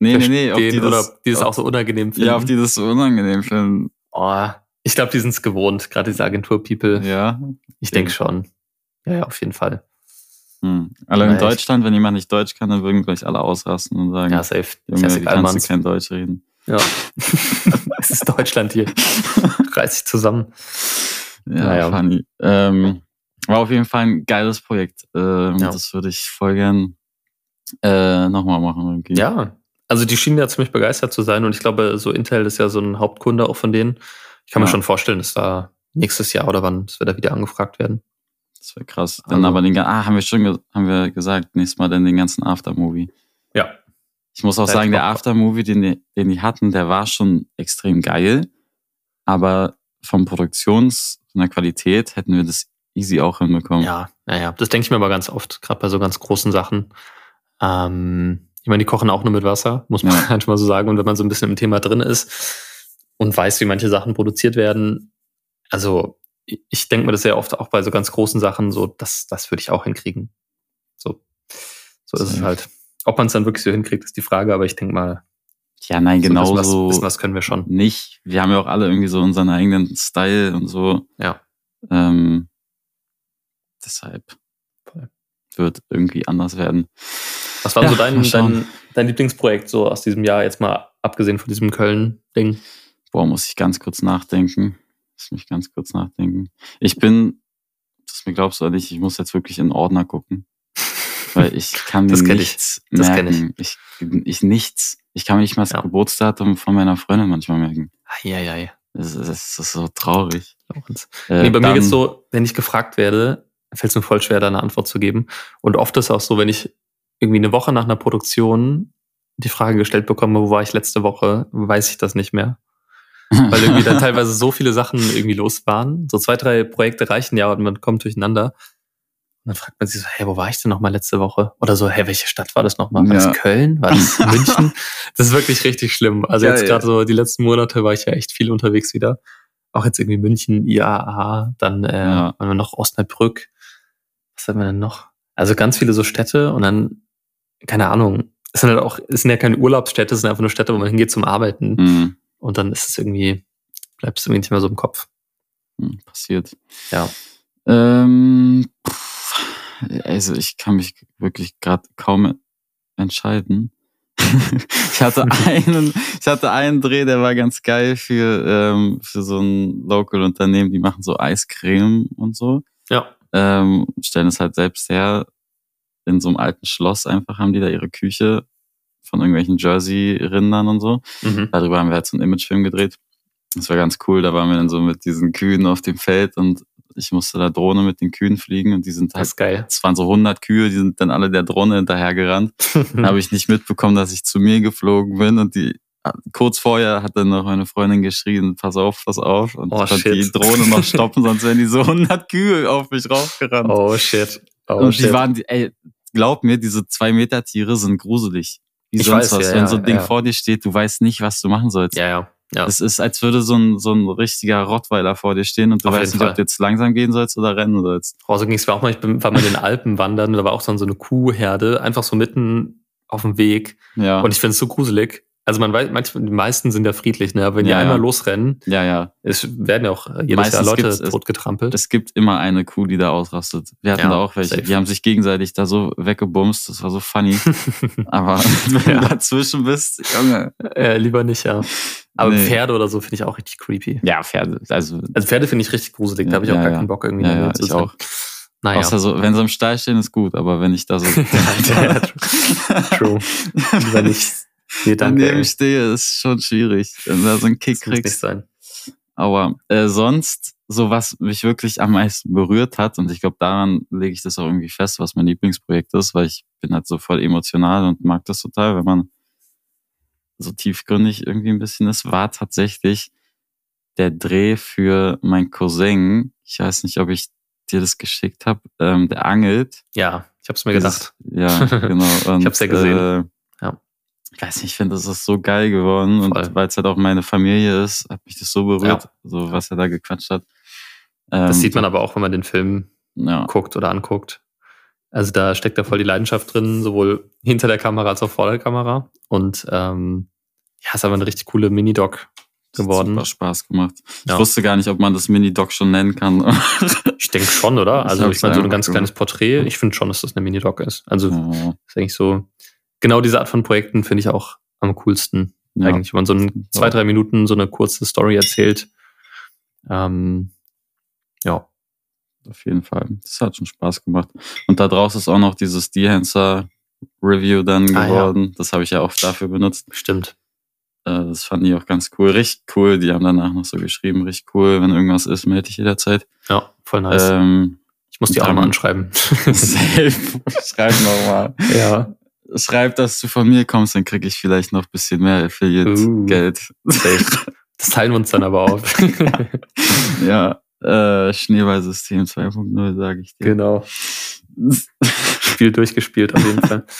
Nee, nee, nee. Ob die das, oder ob die das auch so unangenehm finden. Ja, ob die das so unangenehm finden. Oh, ich glaube, die sind es gewohnt, gerade diese Agentur-People. Ja. Ich denke schon. Ja, ja, auf jeden Fall. Hm. Alle in Deutschland, wenn jemand nicht Deutsch kann, dann würden gleich alle ausrasten und sagen, ja, safe. Junge, wie kannst du kein Deutsch reden? Ja. es ist Deutschland hier. Reiß sich zusammen. Ja, naja. funny. Ähm, war auf jeden Fall ein geiles Projekt. Ähm, ja. Das würde ich voll gern äh, nochmal machen. Irgendwie. Ja, also die schienen ja ziemlich begeistert zu sein und ich glaube, so Intel ist ja so ein Hauptkunde auch von denen. Ich kann ja. mir schon vorstellen, dass da nächstes Jahr oder wann, dass wir da wieder angefragt werden. Das wäre krass. Dann also, aber den ah, haben wir schon haben wir gesagt, nächstes Mal dann den ganzen Aftermovie. Ja. Ich muss auch sagen, der Aftermovie, den die, den die hatten, der war schon extrem geil. Aber vom Produktions, von der Qualität hätten wir das easy auch hinbekommen. Ja, naja, das denke ich mir aber ganz oft, gerade bei so ganz großen Sachen. Ähm, ich meine, die kochen auch nur mit Wasser, muss man ja. manchmal so sagen. Und wenn man so ein bisschen im Thema drin ist und weiß, wie manche Sachen produziert werden, also ich denke mir das sehr oft auch bei so ganz großen Sachen, so, das, das würde ich auch hinkriegen. So, so ist es halt. Ob man es dann wirklich so hinkriegt, ist die Frage, aber ich denke mal. Ja, nein, genau so. Wissen, was können wir schon. Nicht. Wir haben ja auch alle irgendwie so unseren eigenen Style und so. Ja. Ähm, deshalb wird irgendwie anders werden. Was war ja, so dein, dein, dein Lieblingsprojekt so aus diesem Jahr, jetzt mal abgesehen von diesem Köln-Ding? Boah, muss ich ganz kurz nachdenken. Muss mich ganz kurz nachdenken. Ich bin, das mir glaubst du nicht, ich muss jetzt wirklich in Ordner gucken. Weil ich kann mir nichts ich. merken. Ich. ich. Ich, nichts. Ich kann mir nicht mal das ja. Geburtsdatum von meiner Freundin manchmal merken. Ja, ja, ja. Das, das, das ist so traurig. Äh, nee, bei mir ist so, wenn ich gefragt werde, fällt es mir voll schwer, da eine Antwort zu geben. Und oft ist es auch so, wenn ich irgendwie eine Woche nach einer Produktion die Frage gestellt bekomme, wo war ich letzte Woche, weiß ich das nicht mehr. Weil irgendwie dann teilweise so viele Sachen irgendwie los waren. So zwei, drei Projekte reichen ja und man kommt durcheinander. Und dann fragt man sich so, hey, wo war ich denn nochmal letzte Woche? Oder so, hey, welche Stadt war das nochmal? War ja. das Köln? War das München? Das ist wirklich richtig schlimm. Also ja, jetzt gerade so die letzten Monate war ich ja echt viel unterwegs wieder. Auch jetzt irgendwie München, IAA, dann äh, ja. wir noch Osnabrück. Was haben wir denn noch? Also ganz viele so Städte und dann, keine Ahnung, es sind halt auch, es sind ja keine Urlaubsstädte, es sind einfach nur Städte, wo man hingeht zum Arbeiten. Mhm. Und dann ist es irgendwie, bleibt es irgendwie nicht mehr so im Kopf. Mhm, passiert. Ja. Ähm, also ich kann mich wirklich gerade kaum entscheiden. ich hatte einen, ich hatte einen Dreh, der war ganz geil für ähm, für so ein Local Unternehmen, die machen so Eiscreme und so. Ja. Ähm, stellen es halt selbst her. In so einem alten Schloss einfach haben die da ihre Küche von irgendwelchen Jersey-Rindern und so. Mhm. Darüber haben wir halt so einen Imagefilm gedreht. Das war ganz cool. Da waren wir dann so mit diesen Kühen auf dem Feld und ich musste da Drohne mit den Kühen fliegen und die sind halt, das ist geil. Es waren so 100 Kühe, die sind dann alle der Drohne hinterhergerannt. dann habe ich nicht mitbekommen, dass ich zu mir geflogen bin und die kurz vorher hat dann noch meine Freundin geschrien, pass auf, pass auf und oh, ich konnte die Drohne noch stoppen, sonst wären die so 100 Kühe auf mich raufgerannt. Oh shit. Oh, und die shit. waren, ey, glaub mir, diese zwei Meter Tiere sind gruselig. Wie ich sonst weiß, was. Ja, Wenn so ein Ding ja. vor dir steht, du weißt nicht, was du machen sollst. Ja, ja. Ja. Es ist, als würde so ein, so ein richtiger Rottweiler vor dir stehen und du Auf weißt nicht, ob du jetzt langsam gehen sollst oder rennen sollst. Oh, so ging es mir auch mal. Ich bin, war mal in den Alpen wandern, da war auch dann so eine Kuhherde, einfach so mitten auf dem Weg. Ja. Und ich finde es so gruselig. Also man weiß, manchmal, die meisten sind ja friedlich, ne? Aber wenn die ja, einmal ja. losrennen, ja, ja. Es werden ja auch jedes Meistens Jahr Leute totgetrampelt. Es, es gibt immer eine Kuh, die da ausrastet. Wir hatten ja, da auch welche. Safe. Die haben sich gegenseitig da so weggebumst. Das war so funny. Aber wenn du dazwischen bist, Junge. Äh, lieber nicht, ja. Aber nee. Pferde oder so finde ich auch richtig creepy. Ja, Pferde. Also, also Pferde finde ich richtig gruselig. Da habe ich auch gar keinen Bock irgendwie. Ja, ja, ich auch. Naja. Außer so, wenn sie im Stall stehen, ist gut, aber wenn ich da so. true. Lieber nicht. Nee, danke, daneben stehe, ist schon schwierig, wenn da so ein Kick das kriegst. Nicht sein. Aber äh, sonst, so was mich wirklich am meisten berührt hat, und ich glaube, daran lege ich das auch irgendwie fest, was mein Lieblingsprojekt ist, weil ich bin halt so voll emotional und mag das total, wenn man so tiefgründig irgendwie ein bisschen ist, war tatsächlich der Dreh für mein Cousin. Ich weiß nicht, ob ich dir das geschickt habe. Ähm, der angelt. Ja, ich habe es mir gedacht. Ja, genau. Und, ich habe es ja gesehen. Äh, ich weiß nicht, ich finde, das ist so geil geworden. Voll. Und weil es halt auch meine Familie ist, hat mich das so berührt, ja. so was er da gequatscht hat. Ähm, das sieht man aber auch, wenn man den Film ja. guckt oder anguckt. Also da steckt da voll die Leidenschaft drin, sowohl hinter der Kamera als auch vor der Kamera. Und ähm, ja, ist aber eine richtig coole Mini-Doc geworden. Super Spaß gemacht. Ja. Ich wusste gar nicht, ob man das Mini-Doc schon nennen kann. ich denke schon, oder? Also ich, ich meine, so ein ganz gemacht. kleines Porträt. Ich finde schon, dass das eine Mini-Doc ist. Also oh. ist eigentlich so genau diese Art von Projekten finde ich auch am coolsten. Ja. Eigentlich, wenn man so in zwei, drei Minuten so eine kurze Story erzählt. Ähm, ja. Auf jeden Fall. Das hat schon Spaß gemacht. Und da draußen ist auch noch dieses Dehancer Review dann ah, geworden. Ja. Das habe ich ja auch dafür benutzt. Stimmt. Äh, das fand ich auch ganz cool. Richtig cool. Die haben danach noch so geschrieben, richtig cool. Wenn irgendwas ist, melde ich jederzeit. Ja, voll nice. Ähm, ich muss die auch mal anschreiben. Safe. Schreib nochmal. Ja schreib, dass du von mir kommst, dann krieg ich vielleicht noch ein bisschen mehr Affiliate-Geld. Uh, das teilen wir uns dann aber auf. ja, äh, Schneeballsystem 2.0, sage ich dir. Genau. Spiel durchgespielt auf jeden Fall.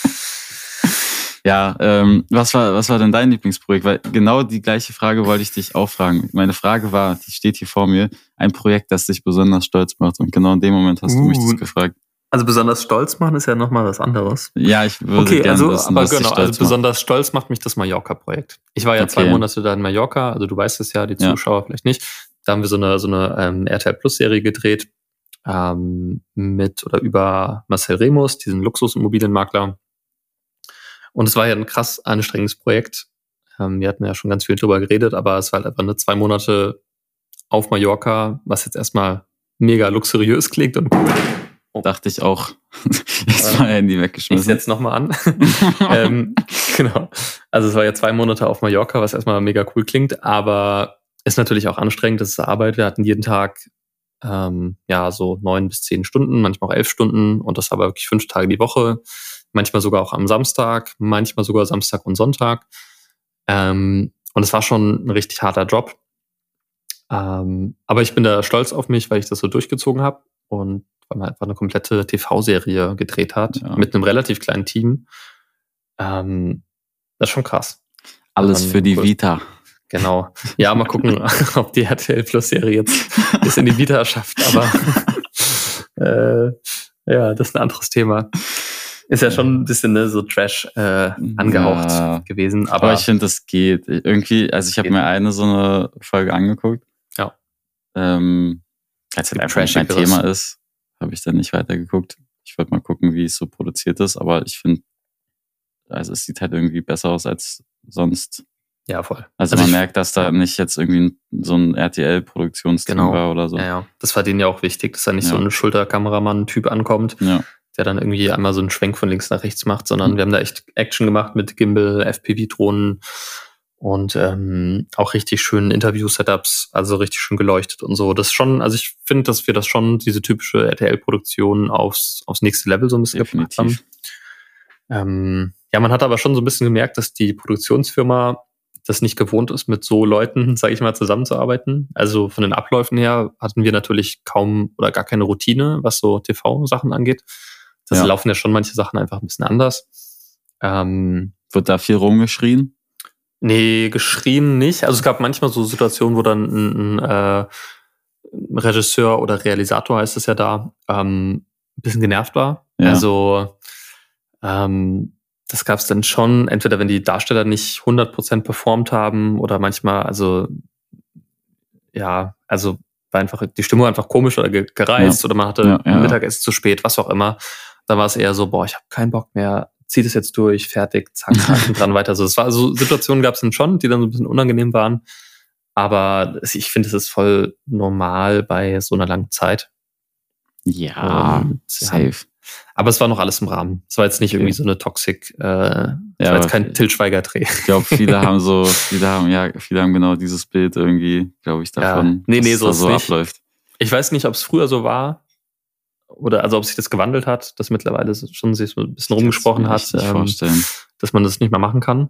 Ja, ähm, was war, was war denn dein Lieblingsprojekt? Weil genau die gleiche Frage wollte ich dich auch fragen. Meine Frage war, die steht hier vor mir, ein Projekt, das dich besonders stolz macht. Und genau in dem Moment hast uh, du mich das uh. gefragt. Also besonders stolz machen ist ja nochmal was anderes. Ja, ich würde okay, gerne also, wissen, aber genau, also besonders macht. stolz macht mich das Mallorca-Projekt. Ich war ja okay. zwei Monate da in Mallorca, also du weißt es ja, die Zuschauer ja. vielleicht nicht. Da haben wir so eine, so eine ähm, RTL Plus Serie gedreht ähm, mit oder über Marcel Remus, diesen Luxusimmobilienmakler. Und es war ja ein krass anstrengendes Projekt. Ähm, wir hatten ja schon ganz viel drüber geredet, aber es war halt einfach eine zwei Monate auf Mallorca, was jetzt erstmal mega luxuriös klingt und cool. Oh. Dachte ich auch. Jetzt war Handy weggeschmissen. Ich setze nochmal an. ähm, genau. Also es war ja zwei Monate auf Mallorca, was erstmal mega cool klingt, aber ist natürlich auch anstrengend. Das ist Arbeit. Wir hatten jeden Tag ähm, ja so neun bis zehn Stunden, manchmal auch elf Stunden und das war wirklich fünf Tage die Woche. Manchmal sogar auch am Samstag, manchmal sogar Samstag und Sonntag. Ähm, und es war schon ein richtig harter Job. Ähm, aber ich bin da stolz auf mich, weil ich das so durchgezogen habe und weil man einfach eine komplette TV-Serie gedreht hat ja. mit einem relativ kleinen Team. Ähm, das ist schon krass. Alles für die Vita. Genau. Ja, mal gucken, ob die RTL Plus Serie jetzt bis in die Vita schafft. Aber äh, ja, das ist ein anderes Thema. Ist ja schon ein bisschen ne, so Trash äh, angehaucht ja. gewesen. Aber, aber ich finde, das geht. Irgendwie, also ich habe mir eine so eine Folge angeguckt. Ja. Ähm, als halt einfach mein Thema ist, habe ich dann nicht weitergeguckt. Ich wollte mal gucken, wie es so produziert ist, aber ich finde, also es sieht halt irgendwie besser aus als sonst. Ja, voll. Also, also man merkt, dass da nicht jetzt irgendwie so ein RTL-Produktionsteam genau. war oder so. Ja, ja. Das war denen ja auch wichtig, dass da nicht ja. so ein Schulterkameramann-Typ ankommt, ja. der dann irgendwie einmal so einen Schwenk von links nach rechts macht, sondern mhm. wir haben da echt Action gemacht mit Gimbal, FPV-Drohnen und ähm, auch richtig schönen Interview-Setups, also richtig schön geleuchtet und so. Das ist schon, also ich finde, dass wir das schon, diese typische RTL-Produktion aufs, aufs nächste Level so ein bisschen Definitiv. gebracht haben. Ähm, ja, man hat aber schon so ein bisschen gemerkt, dass die Produktionsfirma das nicht gewohnt ist, mit so Leuten, sage ich mal, zusammenzuarbeiten. Also von den Abläufen her hatten wir natürlich kaum oder gar keine Routine, was so TV-Sachen angeht. Das ja. laufen ja schon manche Sachen einfach ein bisschen anders. Ähm, Wird da viel rumgeschrien? Nee, geschrien nicht. Also es gab manchmal so Situationen, wo dann ein, ein äh, Regisseur oder Realisator heißt es ja da, ähm, ein bisschen genervt war. Ja. Also ähm, das gab es dann schon, entweder wenn die Darsteller nicht 100% performt haben oder manchmal, also ja, also war einfach die Stimmung einfach komisch oder gereizt ja. oder man hatte ja, Mittagessen zu spät, was auch immer. Da war es eher so, boah, ich habe keinen Bock mehr, zieh das jetzt durch, fertig, zack, zack, dran weiter. So, es war so Situationen gab es dann schon, die dann so ein bisschen unangenehm waren. Aber ich finde, es ist voll normal bei so einer langen Zeit. Ja, Und, safe. Aber es war noch alles im Rahmen. Es war jetzt nicht okay. irgendwie so eine Toxic, äh, ja, war jetzt kein Till Schweiger-Dreh. Ich glaube, viele haben so, viele haben, ja, viele haben genau dieses Bild irgendwie, glaube ich, davon, ja. nee, nee, so so abläuft. Ich weiß nicht, ob es früher so war, oder also ob sich das gewandelt hat, dass mittlerweile schon sich so ein bisschen rumgesprochen hat, ähm, dass man das nicht mehr machen kann.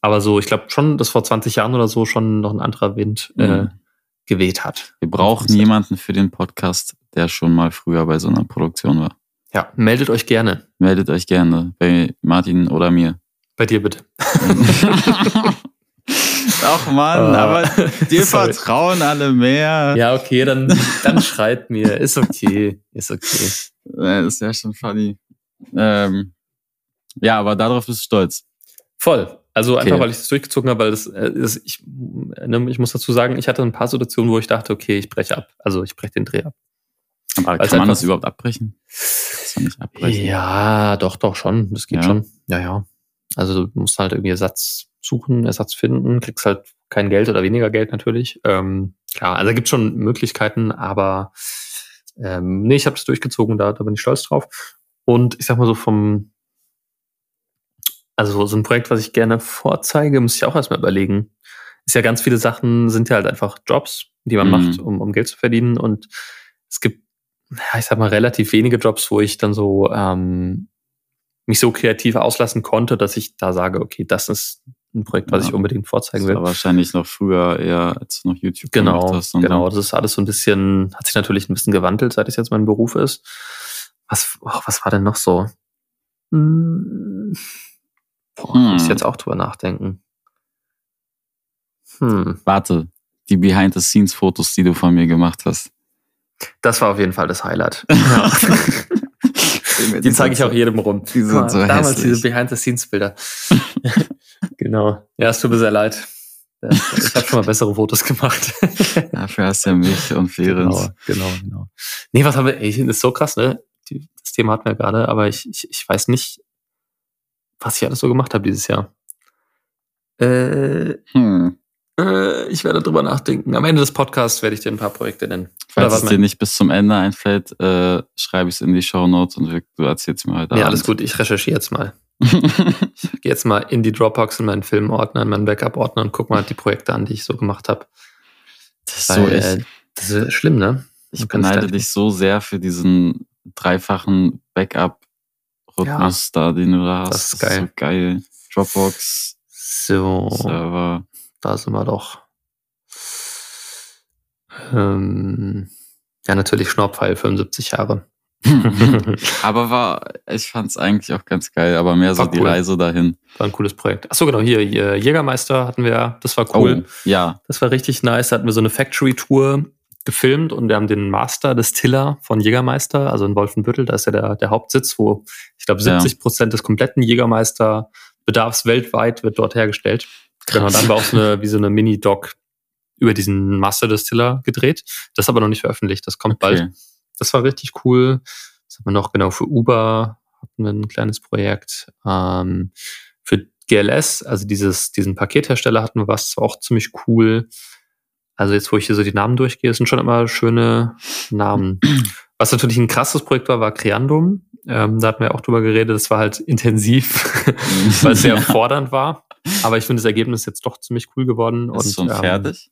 Aber so, ich glaube schon, dass vor 20 Jahren oder so schon noch ein anderer Wind äh, mhm. geweht hat. Wir brauchen jemanden für den Podcast, der schon mal früher bei so einer Produktion war. Ja, meldet euch gerne. Meldet euch gerne bei Martin oder mir. Bei dir bitte. Ach Mann, uh, aber dir vertrauen alle mehr. Ja, okay, dann, dann schreibt mir. Ist okay. Ist okay. Das ist ja schon funny. Ähm, ja, aber darauf bist du stolz. Voll. Also okay. einfach, weil ich das durchgezogen habe, weil das, das ich, ne, ich muss dazu sagen, ich hatte ein paar Situationen, wo ich dachte, okay, ich breche ab. Also ich breche den Dreh ab. Aber kann man das überhaupt abbrechen? nicht abbrechen? Ja, doch, doch, schon. Das geht ja. schon. Ja, ja. Also du musst halt irgendwie Ersatz suchen, Ersatz finden, kriegst halt kein Geld oder weniger Geld natürlich. Ähm, klar, also da gibt schon Möglichkeiten, aber ähm, nee, ich habe das durchgezogen, da, da bin ich stolz drauf. Und ich sag mal so vom, also so ein Projekt, was ich gerne vorzeige, muss ich auch erstmal überlegen. Ist ja ganz viele Sachen, sind ja halt einfach Jobs, die man mhm. macht, um, um Geld zu verdienen. Und es gibt ja, ich sag mal, relativ wenige Jobs, wo ich dann so ähm, mich so kreativ auslassen konnte, dass ich da sage, okay, das ist ein Projekt, was ja, ich unbedingt vorzeigen will. wahrscheinlich noch früher eher, als du noch YouTube genau, gemacht hast. Genau, so. das ist alles so ein bisschen, hat sich natürlich ein bisschen gewandelt, seit es jetzt mein Beruf ist. Was, oh, was war denn noch so? Hm. Boah, hm. muss jetzt auch drüber nachdenken. Hm. Warte, die Behind-the-Scenes-Fotos, die du von mir gemacht hast. Das war auf jeden Fall das Highlight. Ja. Die zeige ich auch jedem rum. Die sind Mal, so damals hässlich. diese Behind-the-Scenes-Bilder. genau. Ja, es tut mir sehr leid. ich habe schon mal bessere Fotos gemacht. Dafür hast du ja mich und Ferenc. Genau, genau, genau. Nee, was haben wir, ey, das ist so krass, ne? Das Thema hatten wir gerade, aber ich, ich, ich weiß nicht, was ich alles so gemacht habe dieses Jahr. Äh, hm. Äh, ich werde drüber nachdenken. Am Ende des Podcasts werde ich dir ein paar Projekte nennen. Falls es dir nicht bis zum Ende einfällt, äh, schreibe ich es in die Show Notes und du erzählst mir heute. Ja, alles gut, ich recherchiere jetzt mal. ich gehe jetzt mal in die Dropbox in meinen Filmordner, in meinen Backup-Ordner und guck mal die Projekte an, die ich so gemacht habe. Das ist Weil, so äh, Das ist schlimm, ne? Ich beneide dich so sehr für diesen dreifachen Backup-Rhythmus ja, da, den du da hast. Das ist geil. Das ist so geil. Dropbox. So. Server. Da sind wir doch. Ähm, ja, natürlich Schnaubpfeil, 75 Jahre. aber war, ich fand es eigentlich auch ganz geil, aber mehr war so die Reise dahin. War ein cooles Projekt. Achso, genau, hier, hier Jägermeister hatten wir, das war cool. Oh, ja. Das war richtig nice. Da hatten wir so eine Factory-Tour gefilmt und wir haben den Master des Tiller von Jägermeister, also in Wolfenbüttel, da ist ja der, der Hauptsitz, wo ich glaube 70 Prozent des kompletten Jägermeister Bedarfs weltweit wird dort hergestellt. Genau, dann haben wir auch so eine, wie so eine Mini-Doc über diesen Master Distiller gedreht. Das ist aber noch nicht veröffentlicht, das kommt okay. bald. Das war richtig cool. Das haben wir noch genau für Uber hatten wir ein kleines Projekt. Ähm, für GLS, also dieses, diesen Pakethersteller hatten wir was, auch ziemlich cool. Also jetzt, wo ich hier so die Namen durchgehe, sind schon immer schöne Namen. Was natürlich ein krasses Projekt war, war Creandum. Ähm, da hatten wir auch drüber geredet. Das war halt intensiv, weil es sehr ja. fordernd war. Aber ich finde das Ergebnis jetzt doch ziemlich cool geworden. Ist und, schon ähm, fertig?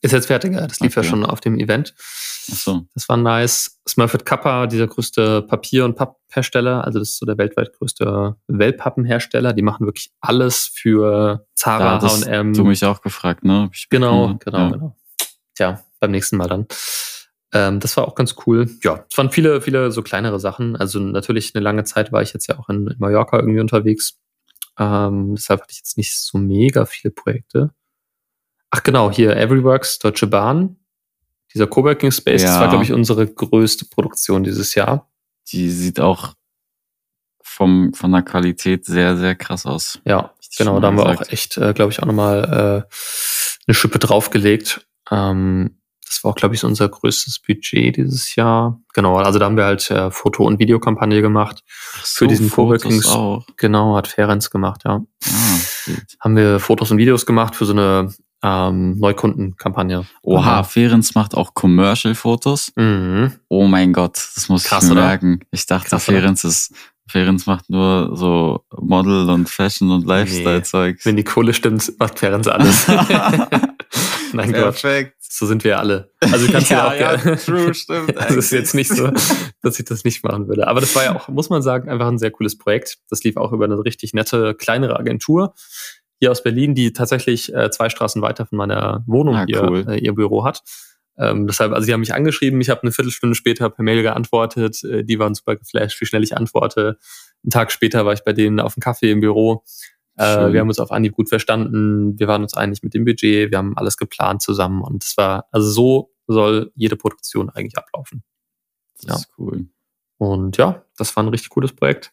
Ist jetzt fertig, ja. Das lief okay. ja schon auf dem Event. Ach so. Das war nice. Smurfit Kappa, dieser größte Papier- und Papphersteller, also das ist so der weltweit größte Wellpappenhersteller. Die machen wirklich alles für Zara, H&M. Du mich auch gefragt, ne? Genau, genau, ja. genau. Tja, beim nächsten Mal dann. Ähm, das war auch ganz cool. Ja, es waren viele, viele so kleinere Sachen. Also natürlich eine lange Zeit war ich jetzt ja auch in, in Mallorca irgendwie unterwegs. Ähm, deshalb hatte ich jetzt nicht so mega viele Projekte. Ach genau, hier Everyworks, Deutsche Bahn. Dieser Coworking Space, ja. das war, glaube ich, unsere größte Produktion dieses Jahr. Die sieht auch vom, von der Qualität sehr, sehr krass aus. Ja, genau, da haben wir auch echt, äh, glaube ich, auch nochmal äh, eine Schippe draufgelegt. Ähm, das war auch, glaube ich, so unser größtes Budget dieses Jahr. Genau, also da haben wir halt äh, Foto- und Videokampagne gemacht. So, für diesen Coworking. Genau, hat Ferenc gemacht, ja. Ah, haben wir Fotos und Videos gemacht für so eine ähm, Neukundenkampagne. Oha, mhm. Ferenc macht auch Commercial-Fotos. Mhm. Oh mein Gott, das muss Krass, ich mir merken. Ich dachte, Krass, Ferenc ist Ferenc macht nur so Model und Fashion und Lifestyle-Zeug. Nee. Wenn die Kohle stimmt, macht Ferenc alles. Nein, Perfekt. So sind wir alle. Also kannst ja, du ja, ja, true, stimmt. Das ist jetzt nicht so, dass ich das nicht machen würde. Aber das war ja auch, muss man sagen, einfach ein sehr cooles Projekt. Das lief auch über eine richtig nette, kleinere Agentur hier aus Berlin, die tatsächlich äh, zwei Straßen weiter von meiner Wohnung ah, cool. äh, ihr Büro hat. Ähm, deshalb, also die haben mich angeschrieben, ich habe eine Viertelstunde später per Mail geantwortet, äh, die waren super geflasht, wie schnell ich antworte. Einen Tag später war ich bei denen auf dem Kaffee im Büro. Äh, wir haben uns auf Anhieb gut verstanden, wir waren uns einig mit dem Budget, wir haben alles geplant zusammen und es war, also so soll jede Produktion eigentlich ablaufen. Das ja. ist cool. Und ja, das war ein richtig cooles Projekt.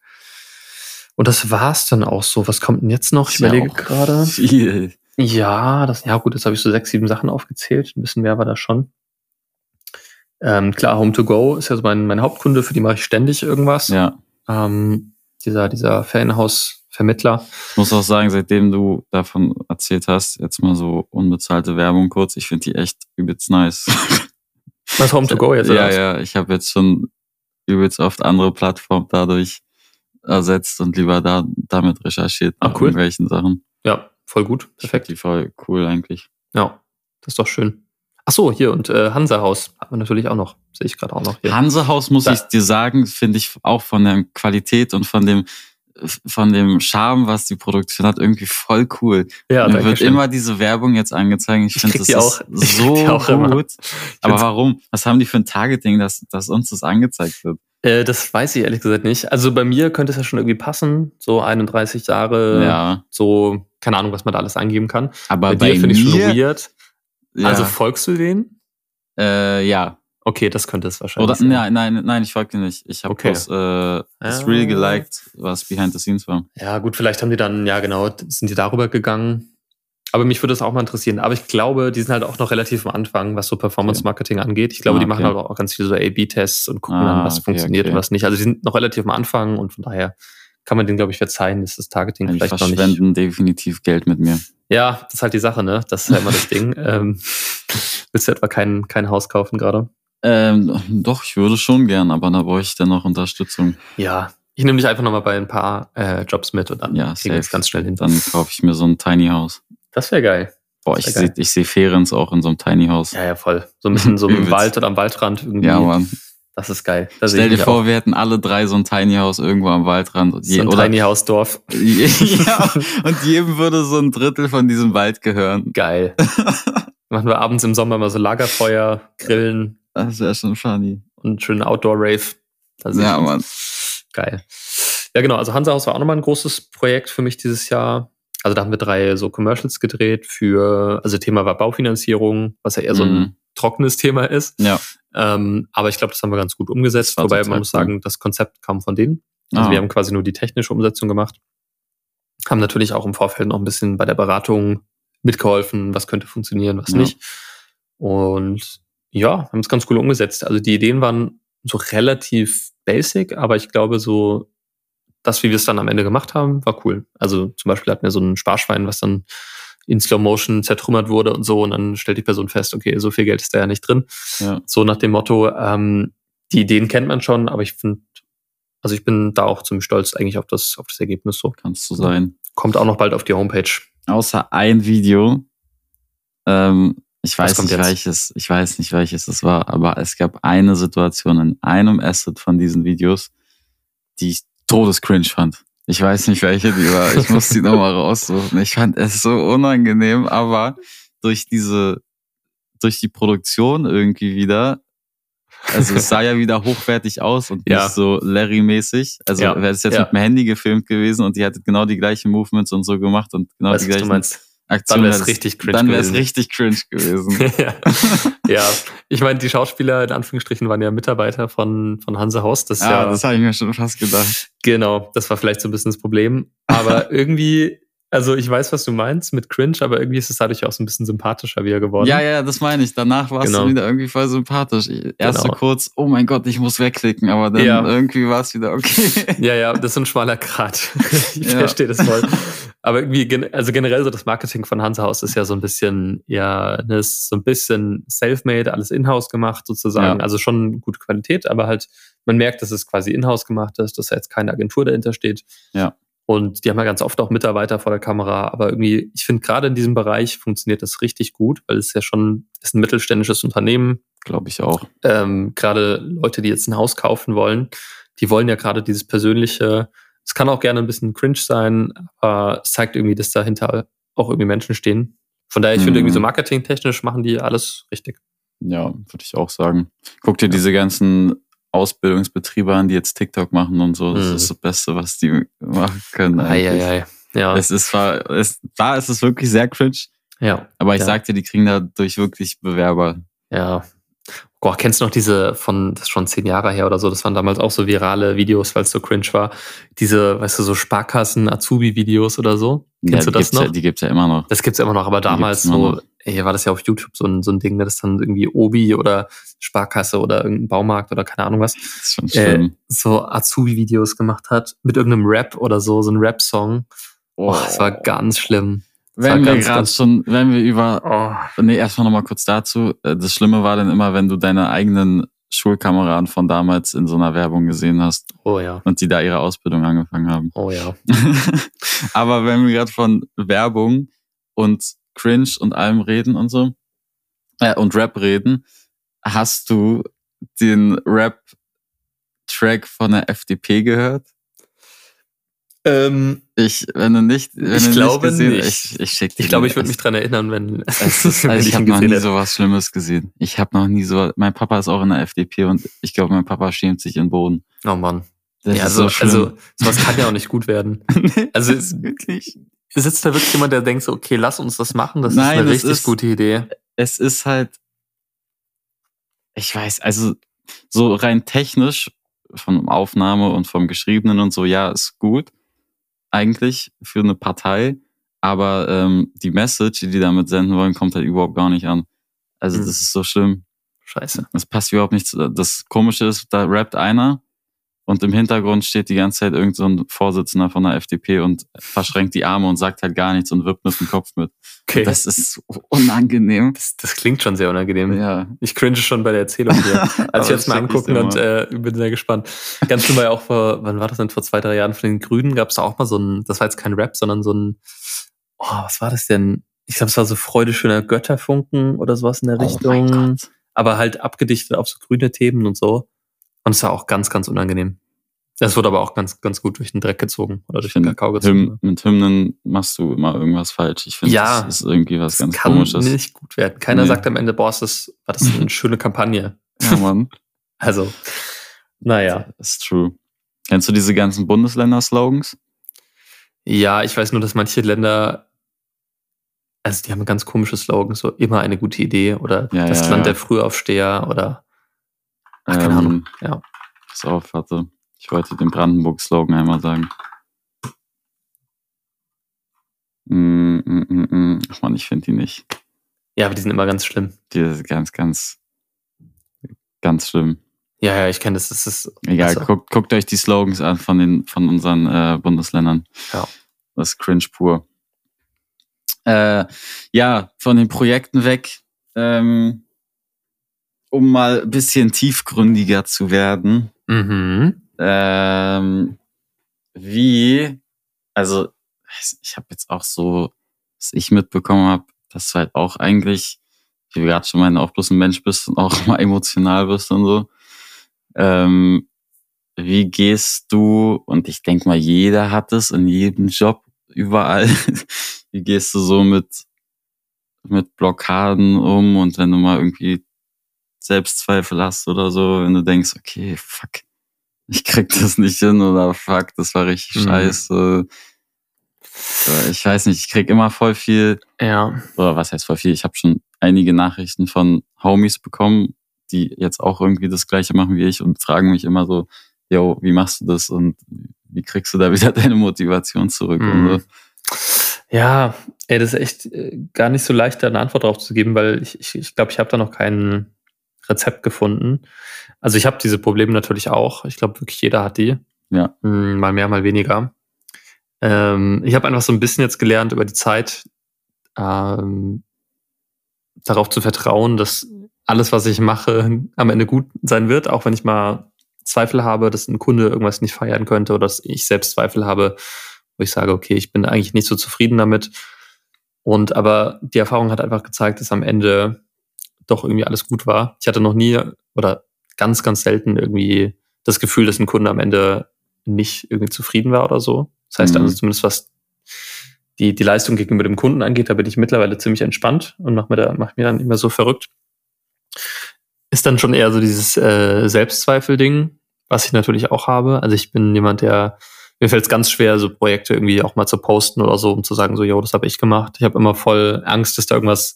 Und das war's dann auch so. Was kommt denn jetzt noch? Ich überlege ja gerade. Viel. Ja, das, ja gut, jetzt habe ich so sechs, sieben Sachen aufgezählt. Ein bisschen mehr war das schon. Ähm, klar, Home to Go ist ja so mein, mein Hauptkunde, für die mache ich ständig irgendwas. Ja. Ähm, dieser, dieser Ferienhaus-Vermittler. Ich muss auch sagen, seitdem du davon erzählt hast, jetzt mal so unbezahlte Werbung kurz, ich finde die echt übelst nice. Was Home to Go jetzt? Ja, ja, ich habe jetzt schon übelst oft andere Plattformen dadurch ersetzt und lieber da damit recherchiert nach cool. irgendwelchen Sachen. Ja, voll gut. Perfekt. Die voll cool eigentlich. Ja, das ist doch schön. Ach so, hier und äh, Hansa-Haus haben wir natürlich auch noch, sehe ich gerade auch noch hier. Hansa-Haus muss da. ich dir sagen, finde ich auch von der Qualität und von dem von dem Charme, was die Produktion hat, irgendwie voll cool. Ja, Mir wird schön. immer diese Werbung jetzt angezeigt. Ich, ich finde das auch, so gut. Immer. Aber warum? Was haben die für ein Targeting, dass, dass uns das angezeigt wird? Äh, das weiß ich ehrlich gesagt nicht. Also bei mir könnte es ja schon irgendwie passen. So 31 Jahre, ja. so, keine Ahnung, was man da alles eingeben kann. Aber bei, bei dir finde ich schon weird. Ja. Also folgst du denen? Äh, ja. Okay, das könnte es wahrscheinlich Oder, sein. Nein, nein, nein, ich folge dir nicht. Ich habe okay. das, äh, das ah. Reel geliked, was behind the scenes war. Ja, gut, vielleicht haben die dann, ja genau, sind die darüber gegangen. Aber mich würde das auch mal interessieren. Aber ich glaube, die sind halt auch noch relativ am Anfang, was so Performance-Marketing angeht. Ich glaube, Ah, die machen okay. halt auch ganz viele so A-B-Tests und gucken Ah, dann, was okay, funktioniert okay. und was nicht. Also die sind noch relativ am Anfang und von daher kann man denen, glaube ich, verzeihen, dass das Targeting Die vielleicht noch nicht. verschwenden definitiv Geld mit mir. Ja, das ist halt die Sache, ne? Das ist ja immer das Ding. Ähm, willst du etwa kein, kein Haus kaufen gerade? Ähm, doch, ich würde schon gern, aber da brauche ich dann noch Unterstützung. Ja. Ich nehme dich einfach nochmal bei ein paar äh, Jobs mit und dann Ja, kriegen wir es ganz schnell hin. Dann kaufe ich mir so ein Tiny House. Das wäre geil. Boah, Das ich sehe ich seh Ferens auch in so einem Tiny House. Ja, ja, voll. So ein bisschen so im. Wald oder am Waldrand irgendwie. Ja, Mann. Das ist geil. Da sehe Stell dir vor, auch. wir hätten alle drei so ein Tiny House irgendwo am Waldrand. Und So je- ein oder, Tiny House Dorf. ja, und jedem würde so ein Drittel von diesem Wald gehören. Geil. Machen wir abends im Sommer mal so Lagerfeuer, Grillen Das wäre schon funny. und schönen Outdoor-Rave. Ja. Mann. Geil. Ja, genau. Also Hansa Haus war auch nochmal ein großes Projekt für mich dieses Jahr. Also da haben wir drei so Commercials gedreht für, also Thema war Baufinanzierung, was ja eher so ein Mhm. trockenes Thema ist. Ja. Ähm, aber ich glaube, das haben wir ganz gut umgesetzt. Wobei man muss sagen, das Konzept kam von denen. Also Ah. wir haben quasi nur die technische Umsetzung gemacht. Haben natürlich auch im Vorfeld noch ein bisschen bei der Beratung mitgeholfen, was könnte funktionieren, was Ja. nicht. Und ja, haben es ganz cool umgesetzt. Also die Ideen waren so relativ basic, aber ich glaube so, das, wie wir es dann am Ende gemacht haben, war cool. Also zum Beispiel hatten wir so ein Sparschwein, was dann in Slow Motion zertrümmert wurde und so. Und dann stellt die Person fest, okay, so viel Geld ist da ja nicht drin. Ja. So nach dem Motto, ähm, die Ideen kennt man schon, aber ich finde, also ich bin da auch ziemlich stolz eigentlich auf das, auf das Ergebnis so. Kannst du sein. Kommt auch noch bald auf die Homepage. Außer ein Video. Ähm, ich weiß nicht jetzt? welches, ich weiß nicht welches es war, aber es gab eine Situation in einem Asset von diesen Videos, die ich todescringe fand. Ich weiß nicht welche die war. Ich muss die nochmal raussuchen. Ich fand es so unangenehm, aber durch diese, durch die Produktion irgendwie wieder, also es sah ja wieder hochwertig aus und Ja. nicht so Larry-mäßig. Also Ja. wäre es jetzt Ja. mit dem Handy gefilmt gewesen und die hätte genau die gleichen Movements und so gemacht und genau Weißt die gleichen Aktionen. Dann wär's hätte- richtig cringe Dann wäre es richtig cringe gewesen. ja. ja, ich meine, die Schauspieler in Anführungsstrichen waren ja Mitarbeiter von, von Hansa Haus. Das ja, ja, das habe ich mir schon fast gedacht. genau, das war vielleicht so ein bisschen das Problem. Aber irgendwie, also ich weiß, was du meinst mit cringe, aber irgendwie ist es dadurch auch so ein bisschen sympathischer wieder geworden. Ja, ja, das meine ich. Danach warst Genau. du wieder irgendwie voll sympathisch. Erst Genau. so kurz, oh mein Gott, ich muss wegklicken, aber dann Ja. irgendwie war es wieder okay. Ja, ja, das ist ein schmaler Grat. ich verstehe das voll. Aber irgendwie, gen- also generell so das Marketing von Hansa Haus ist ja so ein bisschen, ja, das ist so ein bisschen self-made, alles in-house gemacht sozusagen. Ja. Also schon gute Qualität, aber halt, man merkt, dass es quasi in-house gemacht ist, dass da jetzt keine Agentur dahinter steht. Ja. Und die haben ja ganz oft auch Mitarbeiter vor der Kamera. Aber irgendwie, ich finde gerade in diesem Bereich funktioniert das richtig gut, weil es ja schon ist ein mittelständisches Unternehmen, Glaube ich auch. ähm, gerade Leute, die jetzt ein Haus kaufen wollen, die wollen ja gerade dieses persönliche, es kann auch gerne ein bisschen cringe sein, aber es zeigt irgendwie, dass dahinter auch irgendwie Menschen stehen. Von daher, ich finde Mhm. irgendwie so marketingtechnisch machen die alles richtig. Ja, würde ich auch sagen. Guck dir diese ganzen Ausbildungsbetriebe an, die jetzt TikTok machen und so. Das Mhm. ist das Beste, was die machen können. eigentlich. Eieiei. Ja, Es ist zwar, es, da ist es wirklich sehr cringe, ja, aber ich Ja. sag dir, die kriegen dadurch wirklich Bewerber. ja. Boah, kennst du noch diese von, das ist schon zehn Jahre her oder so, das waren damals auch so virale Videos, weil es so cringe war. Diese, weißt du, so Sparkassen-Azubi-Videos oder so. Kennst ja, du das gibt's Ja, noch? die gibt's ja immer noch. Das gibt's ja immer noch, aber damals so, noch. hier war das ja auf YouTube so ein, so ein Ding, ne, das dann irgendwie Obi oder Sparkasse oder irgendein Baumarkt oder keine Ahnung was, Das ist schon äh, so Azubi-Videos gemacht hat mit irgendeinem Rap oder so, so ein Rap-Song. Oh, das war ganz schlimm. Wenn wir gerade schon, wenn wir über, Oh, nee, erstmal nochmal kurz dazu. Äh, Das Schlimme war dann immer, wenn du deine eigenen Schulkameraden von damals in so einer Werbung gesehen hast oh ja, und die da ihre Ausbildung angefangen haben. oh ja. Aber wenn wir gerade von Werbung und Cringe und allem reden und so, äh, und Rap reden, hast du den Rap-Track von der FDP gehört? Ähm, Ich, wenn du nicht, wenn Ich du glaube nicht gesehen, nicht. ich, ich schick dir ich glaube, ich würde mich dran erinnern, wenn, wenn also ich habe noch nie hätte. sowas Schlimmes gesehen. Ich habe noch nie so. Mein Papa ist auch in der FDP und ich glaube, mein Papa schämt sich in Boden. Oh Mann. Das ja, ist also, so also sowas kann ja auch nicht gut werden. Also es, wirklich. sitzt da wirklich jemand, der denkt so, okay, lass uns das machen, das Nein, ist eine das richtig ist- gute Idee. Es ist halt. Ich weiß, also so rein technisch von Aufnahme und vom Geschriebenen und so, ja, ist gut. Eigentlich für eine Partei. aber ähm, die Message, die die damit senden wollen, kommt halt überhaupt gar nicht an. Also Mhm. das ist so schlimm. Scheiße. Das passt überhaupt nicht. zu- Das Komische ist, da rappt einer und im Hintergrund steht die ganze Zeit irgend so ein Vorsitzender von der FDP und verschränkt die Arme und sagt halt gar nichts und wirbt mit dem Kopf mit. Okay. Das ist unangenehm. Das, das klingt schon sehr unangenehm. Ja. Ich cringe schon bei der Erzählung hier. Als ich jetzt mal angucken und äh, bin sehr gespannt. Ganz schön war ja auch vor, wann war das denn? Vor zwei, drei Jahren von den Grünen gab es da auch mal so ein, das war jetzt kein Rap, sondern so ein, oh, was war das denn? Ich glaube, es war so Freude schöner Götterfunken oder sowas in der Oh Richtung. Aber halt abgedichtet auf so grüne Themen und so. Und es war auch ganz, ganz unangenehm. Das wurde aber auch ganz, ganz gut durch den Dreck gezogen oder durch den Kakao gezogen. Hymn, mit Hymnen machst du immer irgendwas falsch. Ich finde, Ja. das ist irgendwie was Das ganz kann Komisches. nicht gut werden. Keiner Nee. sagt am Ende, boah, ist das, war das eine schöne Kampagne. Ja, Mann. Also, naja. Ist true. Kennst du diese ganzen Bundesländer-Slogans? Ja, ich weiß nur, dass manche Länder, also die haben ganz komische Slogans, so immer eine gute Idee oder Ja, das ja, Land der Frühaufsteher oder Ach, keine Ahnung. Ja. Pass auf, warte. Ich wollte den Brandenburg-Slogan einmal sagen. Mm, mm, mm, mm. Ach man, ich finde die nicht. ja, aber die sind immer ganz schlimm. Die ist ganz, ganz, ganz schlimm. Ja, ja, ich kenne das. Das ist Egal, Also- guckt, guckt euch die Slogans an von den von unseren äh, Bundesländern. Ja. Das ist cringe pur. Äh, ja, von den Projekten weg, ähm, um mal ein bisschen tiefgründiger zu werden. Mhm. Ähm, wie, also ich habe jetzt auch so, was ich mitbekommen habe, dass du halt auch eigentlich, wie wir gerade schon meinen, auch bloß ein Mensch bist und auch mal emotional bist und so. Ähm, wie gehst du, und ich denke mal, jeder hat es in jedem Job, überall, wie gehst du so mit, mit Blockaden um und wenn du mal irgendwie Selbstzweifel hast oder so, wenn du denkst, okay, fuck, ich krieg das nicht hin oder fuck, das war richtig Mhm. scheiße. Ich weiß nicht, ich krieg immer voll viel, Ja. oder was heißt voll viel, ich habe schon einige Nachrichten von Homies bekommen, die jetzt auch irgendwie das gleiche machen wie ich und fragen mich immer so, yo, wie machst du das und wie kriegst du da wieder deine Motivation zurück? Mhm. Ja, ey, das ist echt äh, gar nicht so leicht, da eine Antwort drauf zu geben, weil ich glaube, ich, ich, glaub, ich habe da noch kein Rezept gefunden. Also ich habe diese Probleme natürlich auch. Ich glaube, wirklich jeder hat die. Ja. Hm, Mal mehr, mal weniger. Ähm, ich habe einfach so ein bisschen jetzt gelernt über die Zeit, ähm, darauf zu vertrauen, dass alles, was ich mache, am Ende gut sein wird, auch wenn ich mal Zweifel habe, dass ein Kunde irgendwas nicht feiern könnte oder dass ich selbst Zweifel habe, wo ich sage, okay, ich bin eigentlich nicht so zufrieden damit. Und aber die Erfahrung hat einfach gezeigt, dass am Ende doch irgendwie alles gut war. Ich hatte noch nie oder ganz, ganz selten irgendwie das Gefühl, dass ein Kunde am Ende nicht irgendwie zufrieden war oder so. Das heißt Mhm. also zumindest was die, die Leistung gegenüber dem Kunden angeht, da bin ich mittlerweile ziemlich entspannt und mache mir, da, mach mir dann mehr so verrückt. Ist dann schon eher so dieses äh, Selbstzweifel-Ding, was ich natürlich auch habe. Also ich bin jemand, der mir fällt es ganz schwer, so Projekte irgendwie auch mal zu posten oder so, um zu sagen, so, yo, das habe ich gemacht. Ich habe immer voll Angst, dass da irgendwas,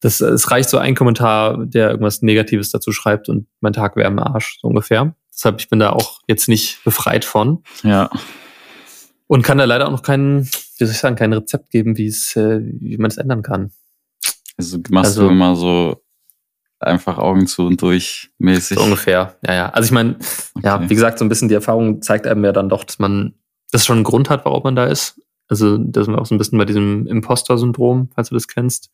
das, es reicht so ein Kommentar, der irgendwas Negatives dazu schreibt und mein Tag wäre im Arsch, so ungefähr. Deshalb, ich bin da auch jetzt nicht befreit von Ja, und kann da leider auch noch kein, wie soll ich sagen, kein Rezept geben, wie es, äh, wie man es ändern kann. also machst Also- du immer so einfach Augen zu und durch mäßig. So ungefähr. Ja, ja. Also ich meine, ja, Okay. wie gesagt, so ein bisschen die Erfahrung zeigt einem ja dann doch, dass man, das schon einen Grund hat, warum man da ist. Also, da sind wir auch so ein bisschen bei diesem Imposter-Syndrom, falls du das kennst.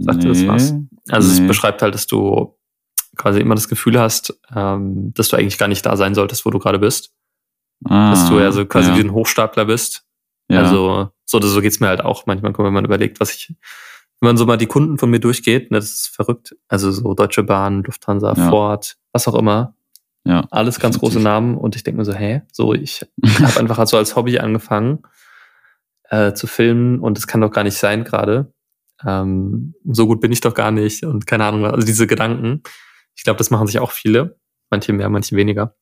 Sagt dir das was? Also Nee. es beschreibt halt, dass du quasi immer das Gefühl hast, ähm, dass du eigentlich gar nicht da sein solltest, wo du gerade bist. Ah, Dass du ja so quasi ja. wie ein Hochstapler bist. ja. Also so, so geht's mir halt auch manchmal, wenn man überlegt, was ich, wenn man so mal die Kunden von mir durchgeht, ne, das ist verrückt. Also so Deutsche Bahn, Lufthansa, Ja. Ford, was auch immer. ja. Alles ganz große. Namen und ich denke mir so, hä? So, ich habe einfach so als Hobby angefangen äh, zu filmen und das kann doch gar nicht sein gerade. Ähm, so gut bin ich doch gar nicht und keine Ahnung, also diese Gedanken. Ich glaube, das machen sich auch viele, manche mehr, manche weniger.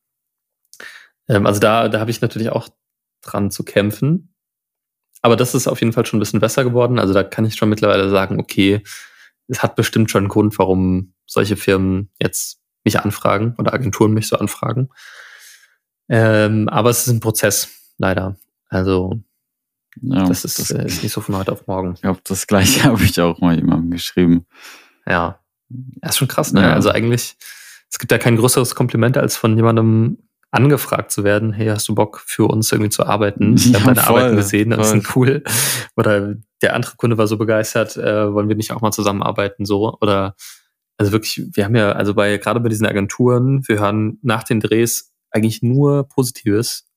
Ähm, also da, da habe ich natürlich auch dran zu kämpfen. Aber das ist auf jeden Fall schon ein bisschen besser geworden. Also da kann ich schon mittlerweile sagen, okay, es hat bestimmt schon einen Grund, warum solche Firmen jetzt mich anfragen oder Agenturen mich so anfragen. Ähm, aber es ist ein Prozess, leider. Also Ja, das, ist, das äh, ist nicht so von heute auf morgen. Ich glaube, das gleiche habe ich auch mal jemandem geschrieben. Ja. Das ist schon krass, ne? Ja. Also eigentlich, es gibt ja kein größeres Kompliment, als von jemandem angefragt zu werden, hey, hast du Bock für uns irgendwie zu arbeiten? Ich ja, habe deine voll, Arbeiten gesehen, das voll. ist cool. Oder der andere Kunde war so begeistert, äh, wollen wir nicht auch mal zusammenarbeiten, so? Oder also wirklich, wir haben ja, also bei gerade bei diesen Agenturen, wir hören nach den Drehs eigentlich nur Positives.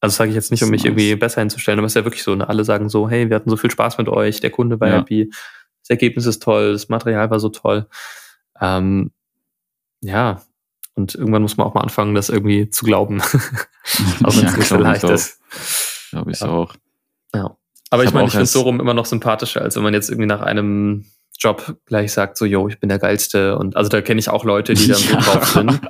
Also sage ich jetzt nicht, um mich nice. irgendwie besser hinzustellen, aber es ist ja wirklich so. Ne? Alle sagen so, hey, wir hatten so viel Spaß mit euch, der Kunde war ja. happy, das Ergebnis ist toll, das Material war so toll. Ähm, ja, und irgendwann muss man auch mal anfangen, das irgendwie zu glauben. auch wenn es ja, nicht so leicht ist. Glaube ich ja. auch. Ja. Aber ich, ich meine, ich finde es so rum immer noch sympathischer, als wenn man jetzt irgendwie nach einem Job gleich sagt, so, yo, ich bin der Geilste. Und also da kenne ich auch Leute, die dann so drauf sind.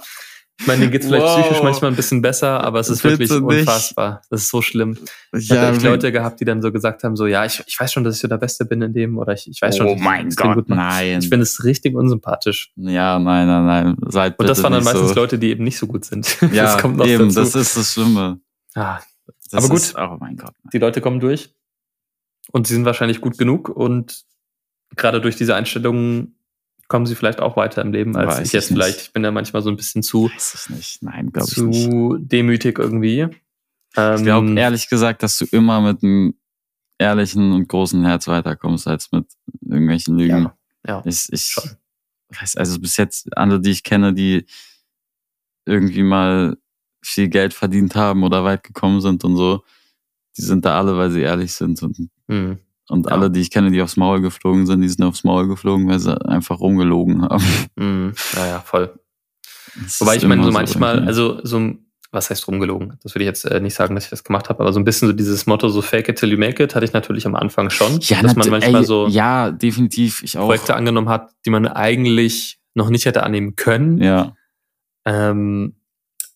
Ich meine, denen geht's vielleicht wow. psychisch manchmal ein bisschen besser, aber es ist Bitte wirklich unfassbar. Das ist so schlimm. Ich ja, habe echt Leute gehabt, die dann so gesagt haben, so, ja, ich, ich weiß schon, dass ich so der Beste bin in dem, oder ich, ich weiß schon. Oh mein Gott, nein. Ich finde es richtig unsympathisch. Ja, nein, nein, nein. Seid Und das waren dann meistens so. Leute, die eben nicht so gut sind. Ja, das kommt noch eben, dazu. das ist das Schlimme. Ah, das aber gut, ist, oh mein Gott. Die Leute kommen durch und sie sind wahrscheinlich gut genug und gerade durch diese Einstellungen kommen sie vielleicht auch weiter im Leben als Weiß ich jetzt vielleicht. Ich bin ja manchmal so ein bisschen zu, nicht. Nein, nicht. Zu demütig irgendwie. Ich glaube ähm, ehrlich gesagt, dass du immer mit einem ehrlichen und großen Herz weiterkommst als mit irgendwelchen Lügen. Ja, ja ich, ich weiß, also bis jetzt alle, die ich kenne, die irgendwie mal viel Geld verdient haben oder weit gekommen sind und so, die sind da alle, weil sie ehrlich sind und mhm. Und ja. alle, die ich kenne, die aufs Maul geflogen sind, die sind aufs Maul geflogen, weil sie einfach rumgelogen haben. Mhm. Ja, ja, voll. Das Wobei ich meine, so manchmal, so also so was heißt rumgelogen? Das würde ich jetzt äh, nicht sagen, dass ich das gemacht habe, aber so ein bisschen so dieses Motto, so fake it till you make it, hatte ich natürlich am Anfang schon. Ja, dass man manchmal ey, so ja, definitiv, ich auch. Projekte angenommen hat, die man eigentlich noch nicht hätte annehmen können. Ja. Ähm,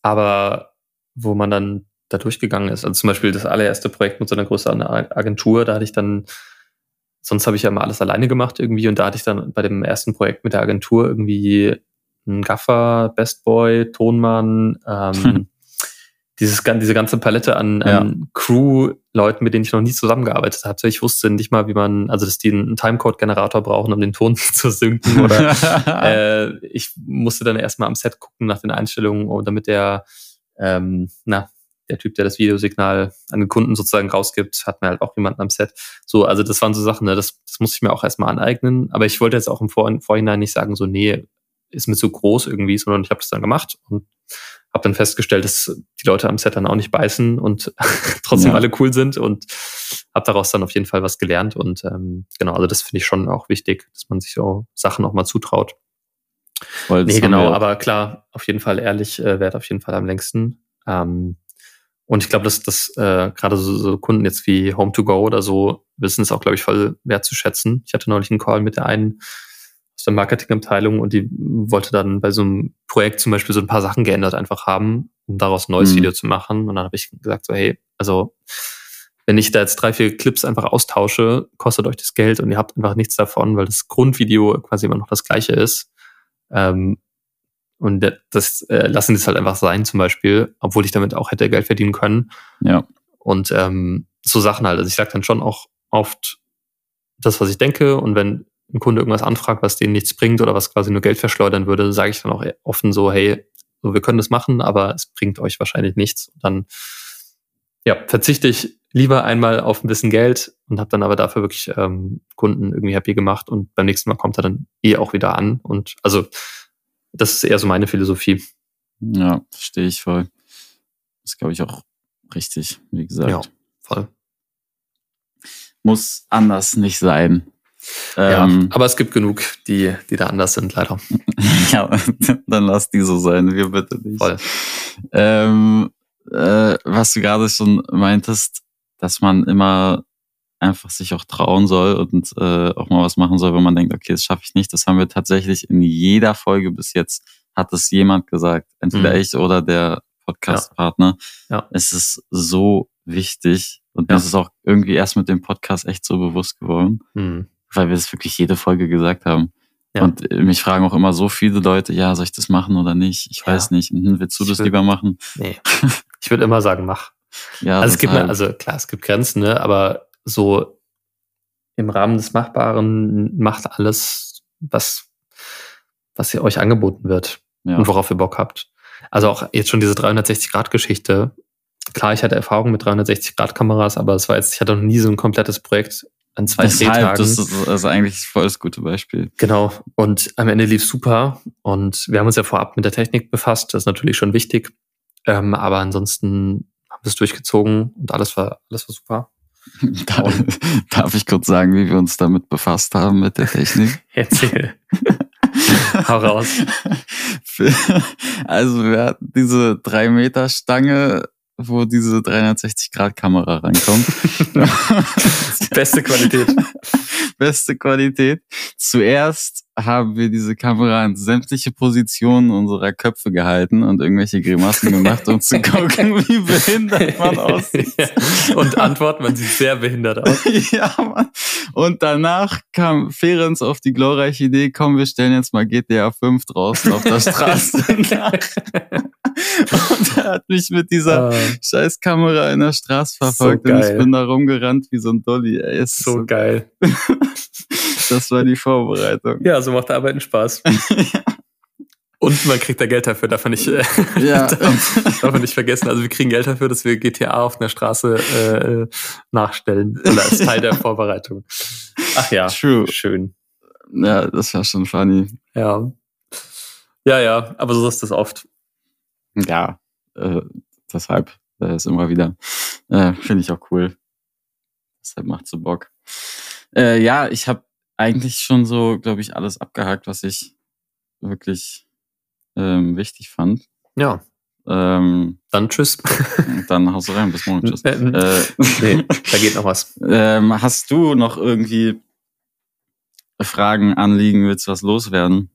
aber wo man dann da durchgegangen ist. Also zum Beispiel das allererste Projekt mit so einer größeren Agentur, da hatte ich dann, sonst habe ich ja immer alles alleine gemacht irgendwie und da hatte ich dann bei dem ersten Projekt mit der Agentur irgendwie einen Gaffer, Bestboy, Tonmann, ähm, hm. dieses, diese ganze Palette an, ja. an Crew-Leuten, mit denen ich noch nie zusammengearbeitet hatte. Ich wusste nicht mal, wie man, also dass die einen Timecode-Generator brauchen, um den Ton zu synken. Oder äh, ich musste dann erstmal am Set gucken nach den Einstellungen, damit der ähm, na, der Typ, der das Videosignal an den Kunden sozusagen rausgibt, hat mir halt auch jemanden am Set. So, also das waren so Sachen, ne, das, das musste ich mir auch erstmal aneignen. Aber ich wollte jetzt auch im Vor Vorhinein nicht sagen, so, nee, ist mir zu groß irgendwie, sondern ich habe das dann gemacht und habe dann festgestellt, dass die Leute am Set dann auch nicht beißen und trotzdem ja. alle cool sind und habe daraus dann auf jeden Fall was gelernt. Und ähm, genau, also das finde ich schon auch wichtig, dass man sich so Sachen auch mal zutraut. Voll, nee, genau, aber klar, auf jeden Fall ehrlich, äh, wert auf jeden Fall am längsten. Ähm, und ich glaube, dass das äh, gerade so, so Kunden jetzt wie Home2Go oder so wissen es auch, glaube ich, voll wertzuschätzen. Ich hatte neulich einen Call mit der einen aus der Marketingabteilung und die wollte dann bei so einem Projekt zum Beispiel so ein paar Sachen geändert einfach haben, um daraus ein neues mhm. Video zu machen. Und dann habe ich gesagt, so, hey, also wenn ich da jetzt drei, vier Clips einfach austausche, kostet euch das Geld und ihr habt einfach nichts davon, weil das Grundvideo quasi immer noch das gleiche ist. Ähm, und das äh, lassen es halt einfach sein, zum Beispiel, obwohl ich damit auch hätte Geld verdienen können. Ja. Und ähm, so Sachen halt. Also ich sage dann schon auch oft das, was ich denke. Und wenn ein Kunde irgendwas anfragt, was denen nichts bringt oder was quasi nur Geld verschleudern würde, sage ich dann auch offen so, hey, so, wir können das machen, aber es bringt euch wahrscheinlich nichts. Und dann ja, verzichte ich lieber einmal auf ein bisschen Geld und habe dann aber dafür wirklich ähm, Kunden irgendwie happy gemacht und beim nächsten Mal kommt er dann eh auch wieder an. Und also das ist eher so meine Philosophie. Ja, verstehe ich voll. Das glaube ich auch richtig, wie gesagt. Ja, voll. Muss anders nicht sein. Ja, ähm, aber es gibt genug, die, die da anders sind, leider. ja, dann lass die so sein, wir bitte nicht. Voll. Ähm, äh, was du gerade schon meintest, dass man immer einfach sich auch trauen soll und äh, auch mal was machen soll, wenn man denkt, okay, das schaffe ich nicht. Das haben wir tatsächlich in jeder Folge bis jetzt, hat es jemand gesagt. Entweder mhm. ich oder der Podcast-Partner. Ja. ja. Es ist so wichtig und ja. das ist auch irgendwie erst mit dem Podcast echt so bewusst geworden, mhm. weil wir das wirklich jede Folge gesagt haben. Ja. Und mich fragen auch immer so viele Leute, ja, soll ich das machen oder nicht? Ich weiß nicht. Hm, willst du ich das würd, lieber machen? Nee. Ich würde immer sagen, mach. ja, also es gibt, halt. also klar, es gibt Grenzen, ne? aber so im Rahmen des Machbaren macht alles, was, was ihr euch angeboten wird ja. und worauf ihr Bock habt. Also auch jetzt schon diese 360-Grad-Geschichte. Klar, ich hatte Erfahrung mit 360-Grad-Kameras, aber es war jetzt, ich hatte noch nie so ein komplettes Projekt an zwei Deshalb, Drehtagen. Das ist also eigentlich voll das gute Beispiel. Genau. Und am Ende lief super. Und wir haben uns ja vorab mit der Technik befasst. Das ist natürlich schon wichtig. Ähm, aber ansonsten haben wir es durchgezogen und alles war, alles war super. Darf ich kurz sagen, wie wir uns damit befasst haben mit der Technik? Erzähl. Hau raus. Also wir hatten diese 3 Meter Stange wo diese 360-Grad-Kamera reinkommt. Beste Qualität. Beste Qualität. Zuerst haben wir diese Kamera in sämtliche Positionen unserer Köpfe gehalten und irgendwelche Grimassen gemacht, um zu gucken, wie behindert man aussieht. Und Antwort, man sieht sehr behindert aus. ja, Mann. Und danach kam Ferenc auf die glorreiche Idee, komm, wir stellen jetzt mal GTA 5 draußen auf der Straße nach. Und er hat mich mit dieser ah. scheiß Kamera in der Straße verfolgt so und ich bin da rumgerannt wie so ein Dolly. Ey, so, so geil. Das war die Vorbereitung. Ja, so macht Arbeiten Spaß. ja. Und man kriegt da Geld dafür, darf man nicht, äh, ja. darf man nicht vergessen. Also wir kriegen Geld dafür, dass wir GTA auf einer Straße äh, nachstellen. Oder als Teil der Vorbereitung. Ach ja, True. schön. Ja, das war schon funny. Ja. Ja, ja, aber so ist das oft. Ja, äh, deshalb äh, ist immer wieder, äh, finde ich auch cool. Deshalb macht so Bock. Äh, ja, ich habe eigentlich schon so, glaube ich, alles abgehakt, was ich wirklich ähm, wichtig fand. Ja. Ähm, dann tschüss. Dann haust du rein, bis morgen. Tschüss. Äh, äh, nee, da geht noch was. Ähm, hast du noch irgendwie Fragen, Anliegen, willst du was loswerden?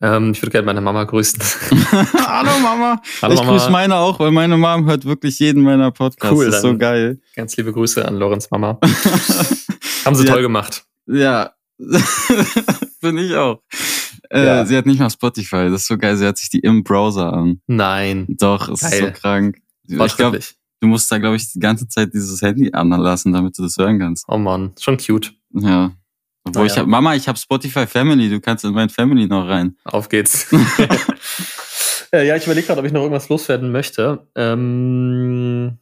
Ähm, ich würde gerne meine Mama grüßen. Hallo Mama. Hallo, ich grüße meine auch, weil meine Mom hört wirklich jeden meiner Podcasts. Cool, das ist so geil. Ganz liebe Grüße an Lorenz Mama. Haben sie ja, toll gemacht. Ja, bin ich auch. Äh, ja. Sie hat nicht mal Spotify. Das ist so geil. Sie hat sich die im Browser an. Nein. Doch, es ist so krank. Ich glaube, du musst da, glaube ich, die ganze Zeit dieses Handy anlassen, damit du das hören kannst. Oh Mann, schon cute. Ja. Obwohl naja. ich hab, Mama, ich habe Spotify Family, du kannst in mein Family noch rein. Auf geht's. Äh, ja, ich überlege gerade, ob ich noch irgendwas loswerden möchte. Ähm,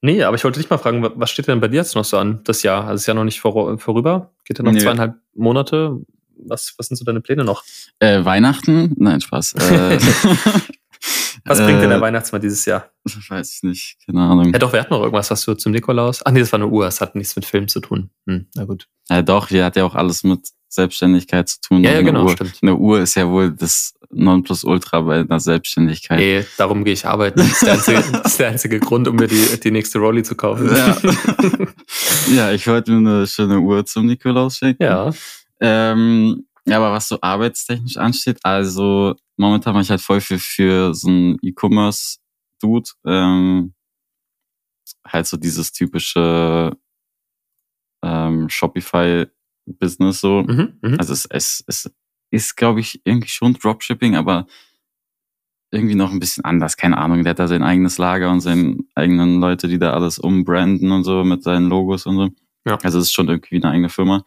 nee, aber ich wollte dich mal fragen, was steht denn bei dir jetzt noch so an, das Jahr? Also ist ja noch nicht vor, vorüber. Geht ja noch nee. zweieinhalb Monate. Was, was sind so deine Pläne noch? Äh, Weihnachten? Nein, Spaß. Äh, Was bringt denn der äh, Weihnachtsmann dieses Jahr? Weiß ich nicht, keine Ahnung. Ja, doch, wir hatten noch irgendwas, was du zum Nikolaus. Ach nee, das war eine Uhr, das hat nichts mit Film zu tun. Hm, na gut. Ja, doch, die hat ja auch alles mit Selbstständigkeit zu tun. Ja, ja genau, Uhr, stimmt. Eine Uhr ist ja wohl das Nonplusultra bei einer Selbstständigkeit. Nee, darum gehe ich arbeiten. Das ist der einzige, ist der einzige Grund, um mir die, die nächste Rolli zu kaufen. Ja. ja, ich wollte mir eine schöne Uhr zum Nikolaus schenken. Ja. Ähm, ja, aber was so arbeitstechnisch ansteht, also momentan mache ich halt voll viel für so ein E-Commerce-Dude. Ähm, halt so dieses typische ähm, Shopify-Business so. Mhm, mh. Also es, es, es ist, glaube ich, irgendwie schon Dropshipping, aber irgendwie noch ein bisschen anders. Keine Ahnung, der hat da sein eigenes Lager und seine eigenen Leute, die da alles umbranden und so mit seinen Logos und so. Ja. Also es ist schon irgendwie eine eigene Firma.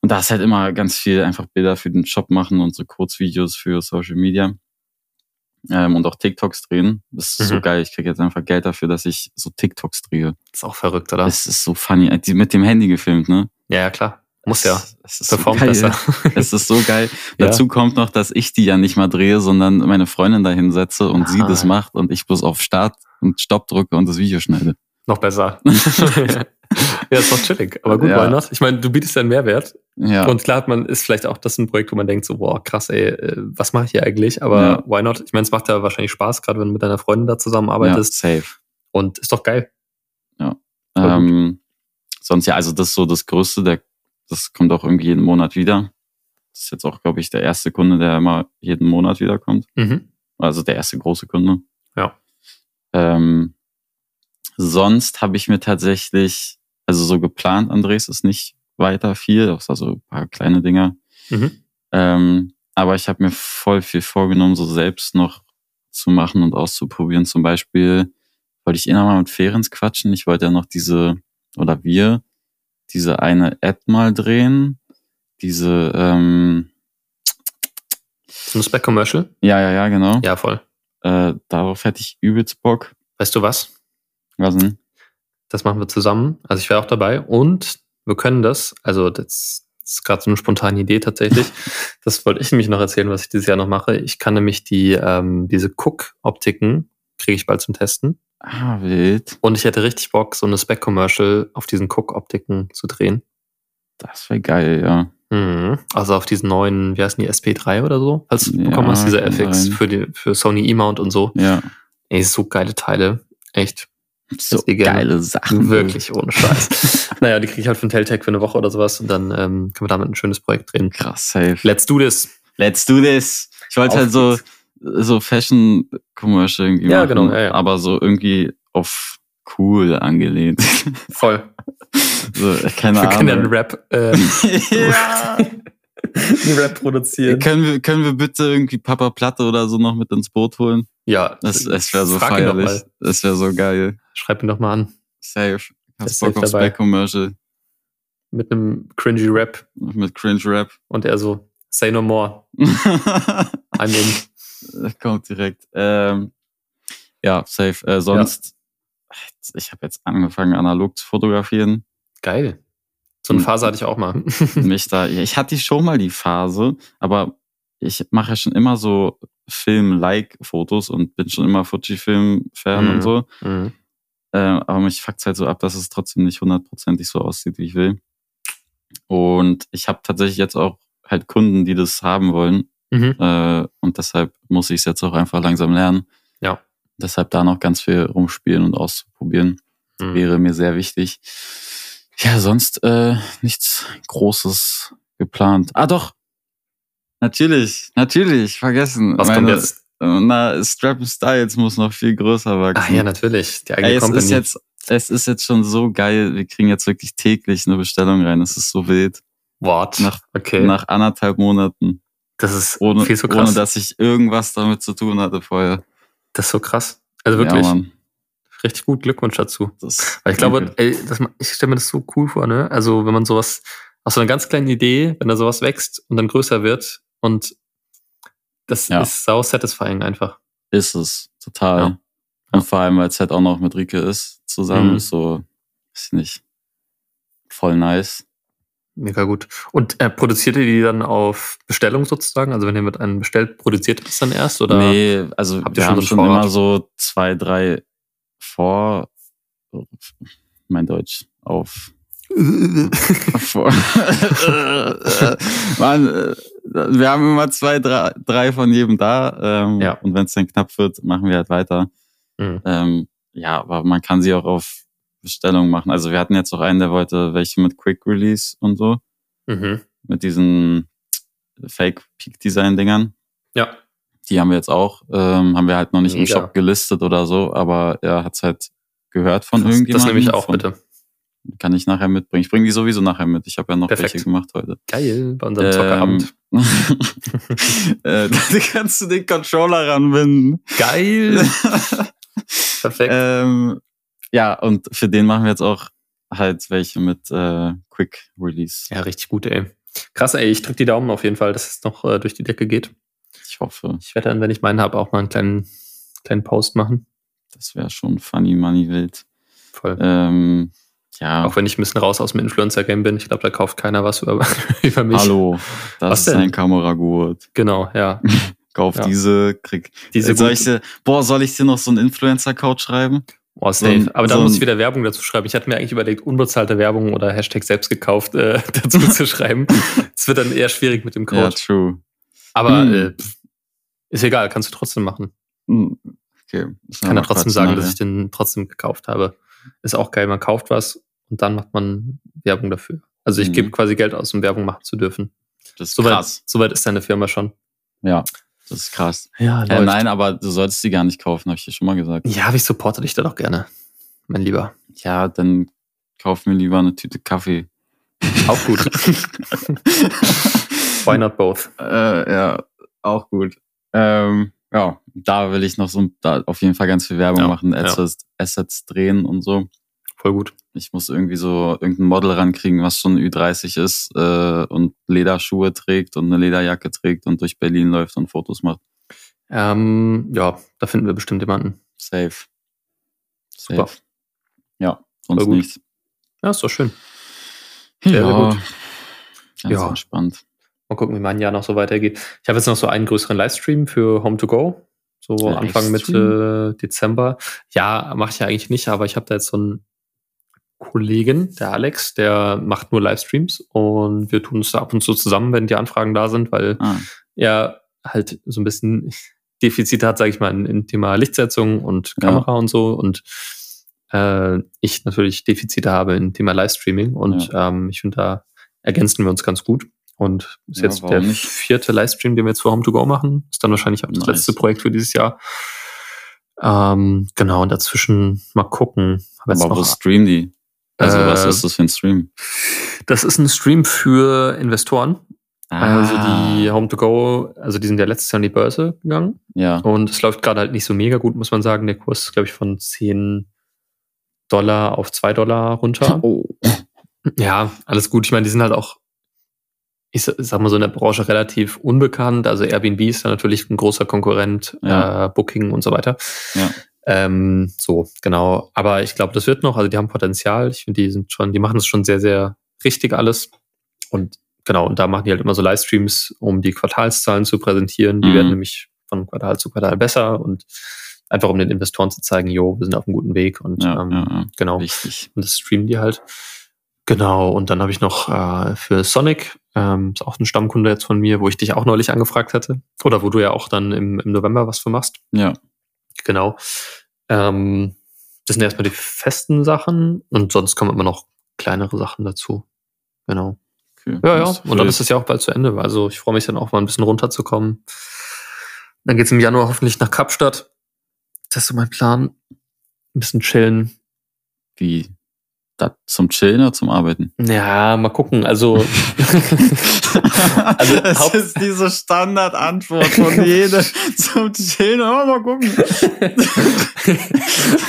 Und da ist halt immer ganz viel einfach Bilder für den Shop machen und so Kurzvideos für Social Media. Ähm, und auch TikToks drehen. Das ist mhm. so geil. Ich kriege jetzt einfach Geld dafür, dass ich so TikToks drehe. ist auch verrückt, oder? Es ist so funny. Die mit dem Handy gefilmt, ne? Ja, ja klar. Muss ja. Es ist Performt so besser. es ist so geil. ja. Dazu kommt noch, dass ich die ja nicht mal drehe, sondern meine Freundin da hinsetze und Aha. sie das macht und ich bloß auf Start und Stopp drücke und das Video schneide. Noch besser. ja, ist doch chillig. Aber gut, ja. why not? Ich meine, du bietest einen Mehrwert. Ja. Und klar hat man, ist vielleicht auch das ein Projekt, wo man denkt so, boah, krass, ey, äh, was mache ich hier eigentlich? Aber ja. why not? Ich meine, es macht ja wahrscheinlich Spaß, gerade wenn du mit deiner Freundin da zusammenarbeitest. Ja, safe. Und ist doch geil. Ja. Ähm, sonst ja, also das ist so das Größte, der, das kommt auch irgendwie jeden Monat wieder. Das ist jetzt auch, glaube ich, der erste Kunde, der immer jeden Monat wiederkommt. Mhm. Also der erste große Kunde. Ja. Ähm, sonst habe ich mir tatsächlich, also so geplant, Andres, ist nicht weiter viel, außer so ein paar kleine Dinger. Mhm. Ähm, aber ich habe mir voll viel vorgenommen, so selbst noch zu machen und auszuprobieren. Zum Beispiel wollte ich eh nochmal mit Ferenc quatschen. Ich wollte ja noch diese, oder wir, diese eine Ad mal drehen. Diese, ähm, ein Spec-Commercial? ja, ja, ja, genau. Ja, voll. Äh, darauf hätte ich übelst Bock. Weißt du was? Was denn? Das machen wir zusammen. Also ich wäre auch dabei. Und wir können das, also das ist gerade so eine spontane Idee tatsächlich. Das wollte ich nämlich noch erzählen, was ich dieses Jahr noch mache. Ich kann nämlich die, ähm, diese Cook-Optiken, kriege ich bald zum Testen. Ah, wild. Und ich hätte richtig Bock, so eine Spec-Commercial auf diesen Cook-Optiken zu drehen. Das wäre geil, ja. Mhm. Also auf diesen neuen, wie heißen die, SP3 oder so? Du Ja, bekommen hast, diese FX sein. für, die, für Sony E-Mount und so. Ja. Ey, so geile Teile. Echt. So geile Sachen. Wirklich ohne Scheiß. naja, die kriege ich halt von Teltec für eine Woche oder sowas und dann ähm, können wir damit ein schönes Projekt drehen. Krass, safe. Let's do this. Let's do this. Ich wollte halt so, so Fashion-Commercial irgendwie Ja, machen. genau, ja, ja. Aber so irgendwie auf cool angelehnt. Voll. so, keine wir können ja einen Ahnung. Rap, äh, ja. einen Rap produzieren. können, wir, können wir bitte irgendwie Papa Platte oder so noch mit ins Boot holen? Ja, Das, das wäre so frag feierlich. Das wäre so geil. Schreib ihn doch mal an. Safe. Hast Bock auf dabei. Spec-Commercial Mit einem cringy Rap mit Cringe-Rap. und er so, say no more. I'm in. Kommt direkt. Ähm, ja, safe. Äh, sonst, ich habe jetzt angefangen, analog zu fotografieren. Geil. So eine Hm. Phase hatte ich auch mal. Mich da, ja, ich hatte schon mal die Phase, aber ich mache ja schon immer so Film-like-Fotos und bin schon immer Fujifilm-Fan Mhm. und so. Mhm. Äh, aber mich fuckt halt so ab, dass es trotzdem nicht hundertprozentig so aussieht, wie ich will. Und ich habe tatsächlich jetzt auch halt Kunden, die das haben wollen. Mhm. Äh, und deshalb muss ich es jetzt auch einfach langsam lernen. Ja. Deshalb da noch ganz viel rumspielen und auszuprobieren, Mhm. wäre mir sehr wichtig. Ja, sonst äh, nichts Großes geplant. Ah doch, natürlich, natürlich, vergessen. Was kommt jetzt? Na, Strap Styles muss noch viel größer wachsen. Ach ja, natürlich. Die eigene Ey, es Company. ist jetzt, es ist jetzt schon so geil. Wir kriegen jetzt wirklich täglich eine Bestellung rein. Es ist so wild. Wort. Nach, okay. nach anderthalb Monaten. Das ist Ohne, viel zu krass. ohne dass ich irgendwas damit zu tun hatte vorher. das ist so krass. Also wirklich, Ja, richtig gut Glückwunsch dazu. Das, Weil ich glaube, ey, das, ich stelle mir das so cool vor, ne? Also wenn man sowas, aus so einer ganz kleinen Idee, wenn da sowas wächst und dann größer wird und das Ja. ist sau satisfying einfach. ist es total. Ja. Und vor allem, weil es halt auch noch mit Rike ist, zusammen Mhm. ist so, ich nicht, voll nice. Mega gut. Und äh, produziert ihr die dann auf Bestellung sozusagen? Also wenn ihr mit einem bestellt, produziert ihr das dann erst? Oder? nee, also habt ihr wir schon haben so schon Vorrat? immer so zwei, drei vor, mein Deutsch, auf. Mann, äh, wir haben immer zwei, drei, drei von jedem da. Ähm, Ja. Und wenn es dann knapp wird, machen wir halt weiter. Mhm. Ähm, ja, aber man kann sie auch auf Bestellung machen. Also wir hatten jetzt auch einen, der wollte welche mit Quick Release und so, Mhm. mit diesen Fake Peak Design Dingern. Ja. Die haben wir jetzt auch, ähm, haben wir halt noch nicht im Mega. Shop gelistet oder so, aber er hat's halt gehört von Das, irgendjemandem. das nehme ich auch von, bitte. Kann ich nachher mitbringen. Ich bringe die sowieso nachher mit. Ich habe ja noch Perfekt. welche gemacht heute. Geil, bei unserem Zockerabend. Ähm, äh, da kannst du den Controller ranbinden. Geil. Perfekt. ähm, ja, und für den machen wir jetzt auch halt welche mit äh, Quick Release. ja, richtig gut, ey. Krass, ey. Ich drück die Daumen auf jeden Fall, dass es noch äh, durch die Decke geht. Ich hoffe, Ich werde dann, wenn ich meinen habe, auch mal einen kleinen, kleinen Post machen. das wäre schon funny money wild. Voll. Ähm, ja, Auch wenn ich ein bisschen raus aus dem Influencer-Game bin. Ich glaube, da kauft keiner was über, über mich. hallo, das Was ist denn? ein Kameragurt. Genau, ja. Kauf Ja. diese, krieg. Diese soll ich dir, boah, soll ich dir noch so einen Influencer-Code schreiben? Oh, so safe. ein- Aber da so muss ich wieder Werbung dazu schreiben. Ich hatte mir eigentlich überlegt, unbezahlte Werbung oder Hashtag selbst gekauft äh, dazu zu schreiben. Es wird dann eher schwierig mit dem Code. Ja, true. Aber Hm. äh, ist egal, kannst du trotzdem machen. Hm, Okay. Ich kann ja trotzdem sagen, dass ich den trotzdem gekauft habe. Ist auch geil, man kauft was und dann macht man Werbung dafür. Also ich Mhm. gebe quasi Geld aus, um Werbung machen zu dürfen. Das ist Soweit, krass. soweit ist deine Firma schon. Ja, das ist krass. Ja, Äh, nein, aber du solltest die gar nicht kaufen, habe ich dir schon mal gesagt. Ja, aber ich supporte dich da doch gerne, mein Lieber. Ja, dann kauf mir lieber eine Tüte Kaffee. Auch gut. Why not both? äh, ja, auch gut. Ähm, ja, da will ich noch so da auf jeden Fall ganz viel Werbung Ja, machen, ja. Assets, Assets drehen und so. Voll gut. Ich muss irgendwie so irgendein Model rankriegen, was schon Ü30 ist äh, und Lederschuhe trägt und eine Lederjacke trägt und durch Berlin läuft und Fotos macht. Ähm, ja, da finden wir bestimmt jemanden. Safe. Super. Safe. Ja, sonst nichts. Ja, ist doch schön. Ja, sehr gut. Ganz Ja. entspannt. Mal gucken, wie mein Jahr noch so weitergeht. Ich habe jetzt noch so einen größeren Livestream für Home to Go. So Anfang Mitte Dezember. Ja, mache ich ja eigentlich nicht, aber ich habe da jetzt so einen Kollegen, der Alex, der macht nur Livestreams und wir tun es da ab und zu zusammen, wenn die Anfragen da sind, weil Ah, er halt so ein bisschen Defizite hat, sage ich mal, in, in Thema Lichtsetzung und Ja. Kamera und so und äh, ich natürlich Defizite habe in Thema Livestreaming und ähm, ich finde, da ergänzen wir uns ganz gut. Und ist Ja, jetzt der nicht? vierte Livestream, den wir jetzt für Home to Go machen. Ist dann wahrscheinlich auch das Nice. letzte Projekt für dieses Jahr. Ähm, genau, und dazwischen mal gucken. Aber wo streamen die? Also was Äh, ist das für ein Stream? das ist ein Stream für Investoren. Also Ah. die Home to Go, also die sind ja letztes Jahr an die Börse gegangen. Ja. Und es läuft gerade halt nicht so mega gut, muss man sagen. Der Kurs ist, glaube ich, von 10 Dollar auf 2 Dollar runter. Oh. Ja, alles gut. Ich meine, die sind halt auch, ich sa- sag mal so in der Branche relativ unbekannt. Also Airbnb ist da natürlich ein großer Konkurrent, Ja. äh, Booking und so weiter. Ja. Ähm, so, genau. Aber ich glaube, das wird noch. Also die haben Potenzial. Ich finde, die sind schon, die machen es schon sehr, sehr richtig alles. Und genau, und da machen die halt immer so Livestreams, um die Quartalszahlen zu präsentieren. Die Mhm. werden nämlich von Quartal zu Quartal besser und einfach um den Investoren zu zeigen, jo, wir sind auf einem guten Weg und Ja, ähm, ja, ja. genau. Wichtig. Und das streamen die halt. Genau, und dann habe ich noch äh, für Sonic, ähm, ist auch ein Stammkunde jetzt von mir, wo ich dich auch neulich angefragt hatte. Oder wo du ja auch dann im, im November was für machst. Ja. Genau. Ähm, das sind erstmal die festen Sachen und sonst kommen immer noch kleinere Sachen dazu. Genau. Okay. Ja, ja. Und dann ist es ja auch bald zu Ende. Also ich freue mich dann auch mal ein bisschen runterzukommen. Dann geht's im Januar hoffentlich nach Kapstadt. Das ist so mein Plan. Ein bisschen chillen. wie da zum Chillen oder zum Arbeiten? Ja, mal gucken. Also, Also, es Haupt- ist diese Standardantwort von jedem zum Chillen. Oh, mal gucken.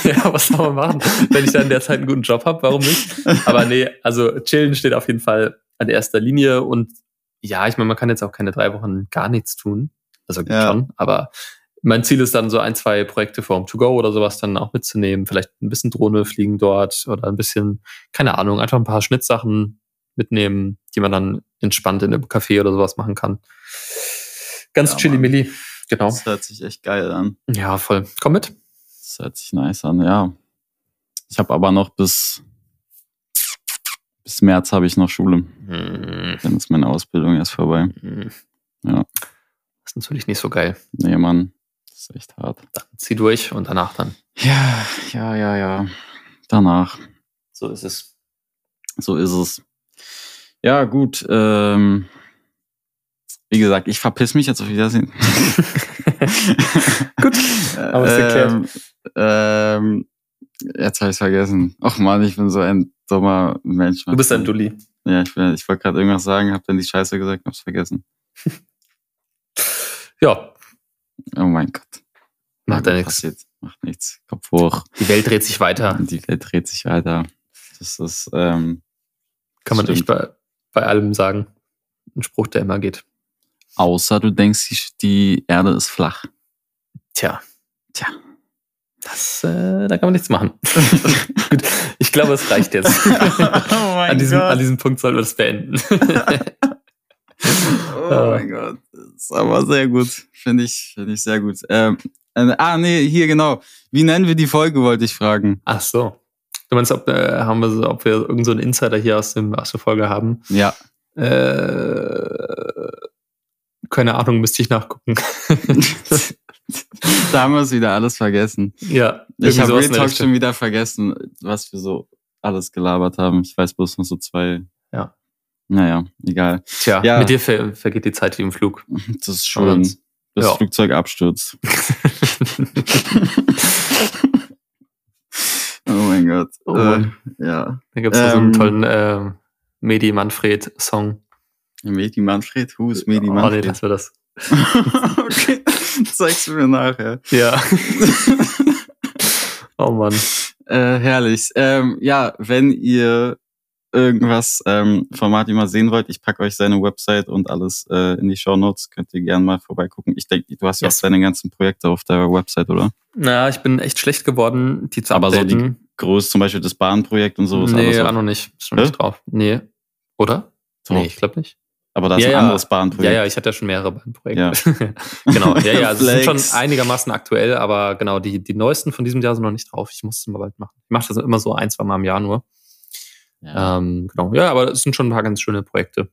ja, was soll man machen? Wenn ich dann in der Zeit einen guten Job habe, warum nicht? Aber nee, also chillen steht auf jeden Fall an erster Linie und ja, ich meine, man kann jetzt auch keine drei Wochen gar nichts tun. Also Ja. schon, aber mein Ziel ist dann so ein, zwei Projekte for to Go oder sowas dann auch mitzunehmen. Vielleicht ein bisschen Drohne fliegen dort oder ein bisschen, keine Ahnung, einfach ein paar Schnittsachen mitnehmen, die man dann entspannt in einem Café oder sowas machen kann. Ganz Ja, chilly Mann. milli. Genau. Das hört sich echt geil an. Ja, voll. Komm mit. Das hört sich nice an, ja. Ich habe aber noch bis, bis März habe ich noch Schule. Hm. Dann ist meine Ausbildung erst vorbei. Hm. Ja. Das ist natürlich nicht so geil. Nee, Mann. Das ist echt hart. Dann zieh durch und danach dann. Ja, ja, ja, ja. Danach. So ist es. So ist es. Ja, gut. Ähm, wie gesagt, ich verpiss mich jetzt auf Wiedersehen. Gut, haben wir's geklärt. ähm, ähm, jetzt habe ich vergessen. Och man, ich bin so ein dummer Mensch. Du bist ein Dulli. Ja, ich, bin- ich wollte gerade irgendwas sagen, habe dann die Scheiße gesagt, hab's vergessen. Ja, Oh mein Gott. macht ja nichts. Macht nichts. Kopf hoch. Die Welt dreht sich weiter. Die Welt dreht sich weiter. Das ist, ähm, Kann man stimmt. echt bei, bei allem sagen. Ein Spruch, der immer geht. Außer du denkst, die, die Erde ist flach. Tja. Tja. Das, äh, da kann man nichts machen. Gut, ich glaube, es reicht jetzt. oh mein an, diesem, Gott. an diesem Punkt sollten wir das beenden. Oh mein Gott. Das ist aber sehr gut. Finde ich, finde ich sehr gut. Ähm, äh, ah, nee, hier genau. Wie nennen wir die Folge, wollte ich fragen. Ach so. Du meinst, ob, äh, haben wir, so, ob wir irgendeinen so einen Insider hier aus, dem, aus der Folge haben? Ja. Äh, keine Ahnung, müsste ich nachgucken. da haben wir es wieder alles vergessen. ja, Ich habe Real Talk schon wieder vergessen, was wir so alles gelabert haben. Ich weiß bloß noch so zwei. Ja. Naja, egal. Tja, Ja. mit dir ver vergeht die Zeit wie im Flug. Das ist schön. sonst- Das ja. Flugzeug abstürzt. Oh mein Gott. Oh äh, ja. Da gibt es so einen Ähm, tollen äh, Medi Manfred-Song. Medi Manfred, who is Medi Oh nee, Manfred? lassen wir das. okay. Zeigst du mir nachher. Ja. oh Mann. Äh, herrlich. Ähm, ja, wenn ihr irgendwas ähm, von Martin mal sehen wollt, ich packe euch seine Website und alles äh, in die Show Notes. Könnt ihr gerne mal vorbeigucken. Ich denke, du hast ja yes. auch deine ganzen Projekte auf der Website, oder? Naja, ich bin echt schlecht geworden, die zu Aber updaten. so die groß, zum Beispiel das Bahnprojekt und so. Ist nee, auch noch nicht. Ist noch nicht drauf. Nee. Oder? So. Nee, ich glaube nicht. Aber da ist ja, ein anderes Bahnprojekt. Ja, ja, ich hatte ja schon mehrere Bahnprojekte. Ja. genau, ja, ja, also sind schon einigermaßen aktuell, aber genau, die, die neuesten von diesem Jahr sind noch nicht drauf. Ich muss es mal bald machen. Ich mache das immer so ein, zwei Mal im Jahr nur. Ja. Ähm, genau, ja, aber es sind schon ein paar ganz schöne Projekte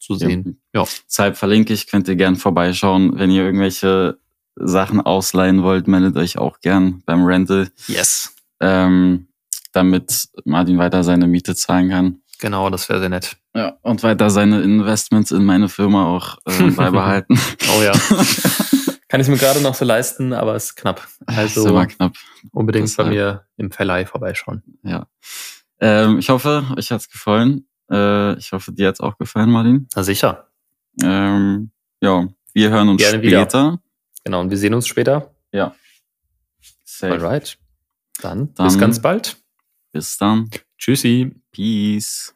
zu sehen. Ja. ja. Deshalb verlinke ich, könnt ihr gern vorbeischauen. Wenn ihr irgendwelche Sachen ausleihen wollt, meldet euch auch gern beim Rental. Yes. Ähm, damit Martin weiter seine Miete zahlen kann. Genau, das wäre sehr nett. Ja, und weiter seine Investments in meine Firma auch äh, beibehalten. oh ja. Kann ich mir gerade noch so leisten, aber es ist knapp. Also ist immer knapp. unbedingt Deshalb. bei mir im Verleih vorbeischauen. Ja. Ähm, ich hoffe, euch hat's gefallen. Äh, ich hoffe, dir hat's auch gefallen, Martin. Na sicher. Ähm, ja, wir hören uns Gerne später. Wieder. Genau, und wir sehen uns später. Ja. Safe. Alright. Dann, dann bis ganz bald. Bis dann. Tschüssi. Peace.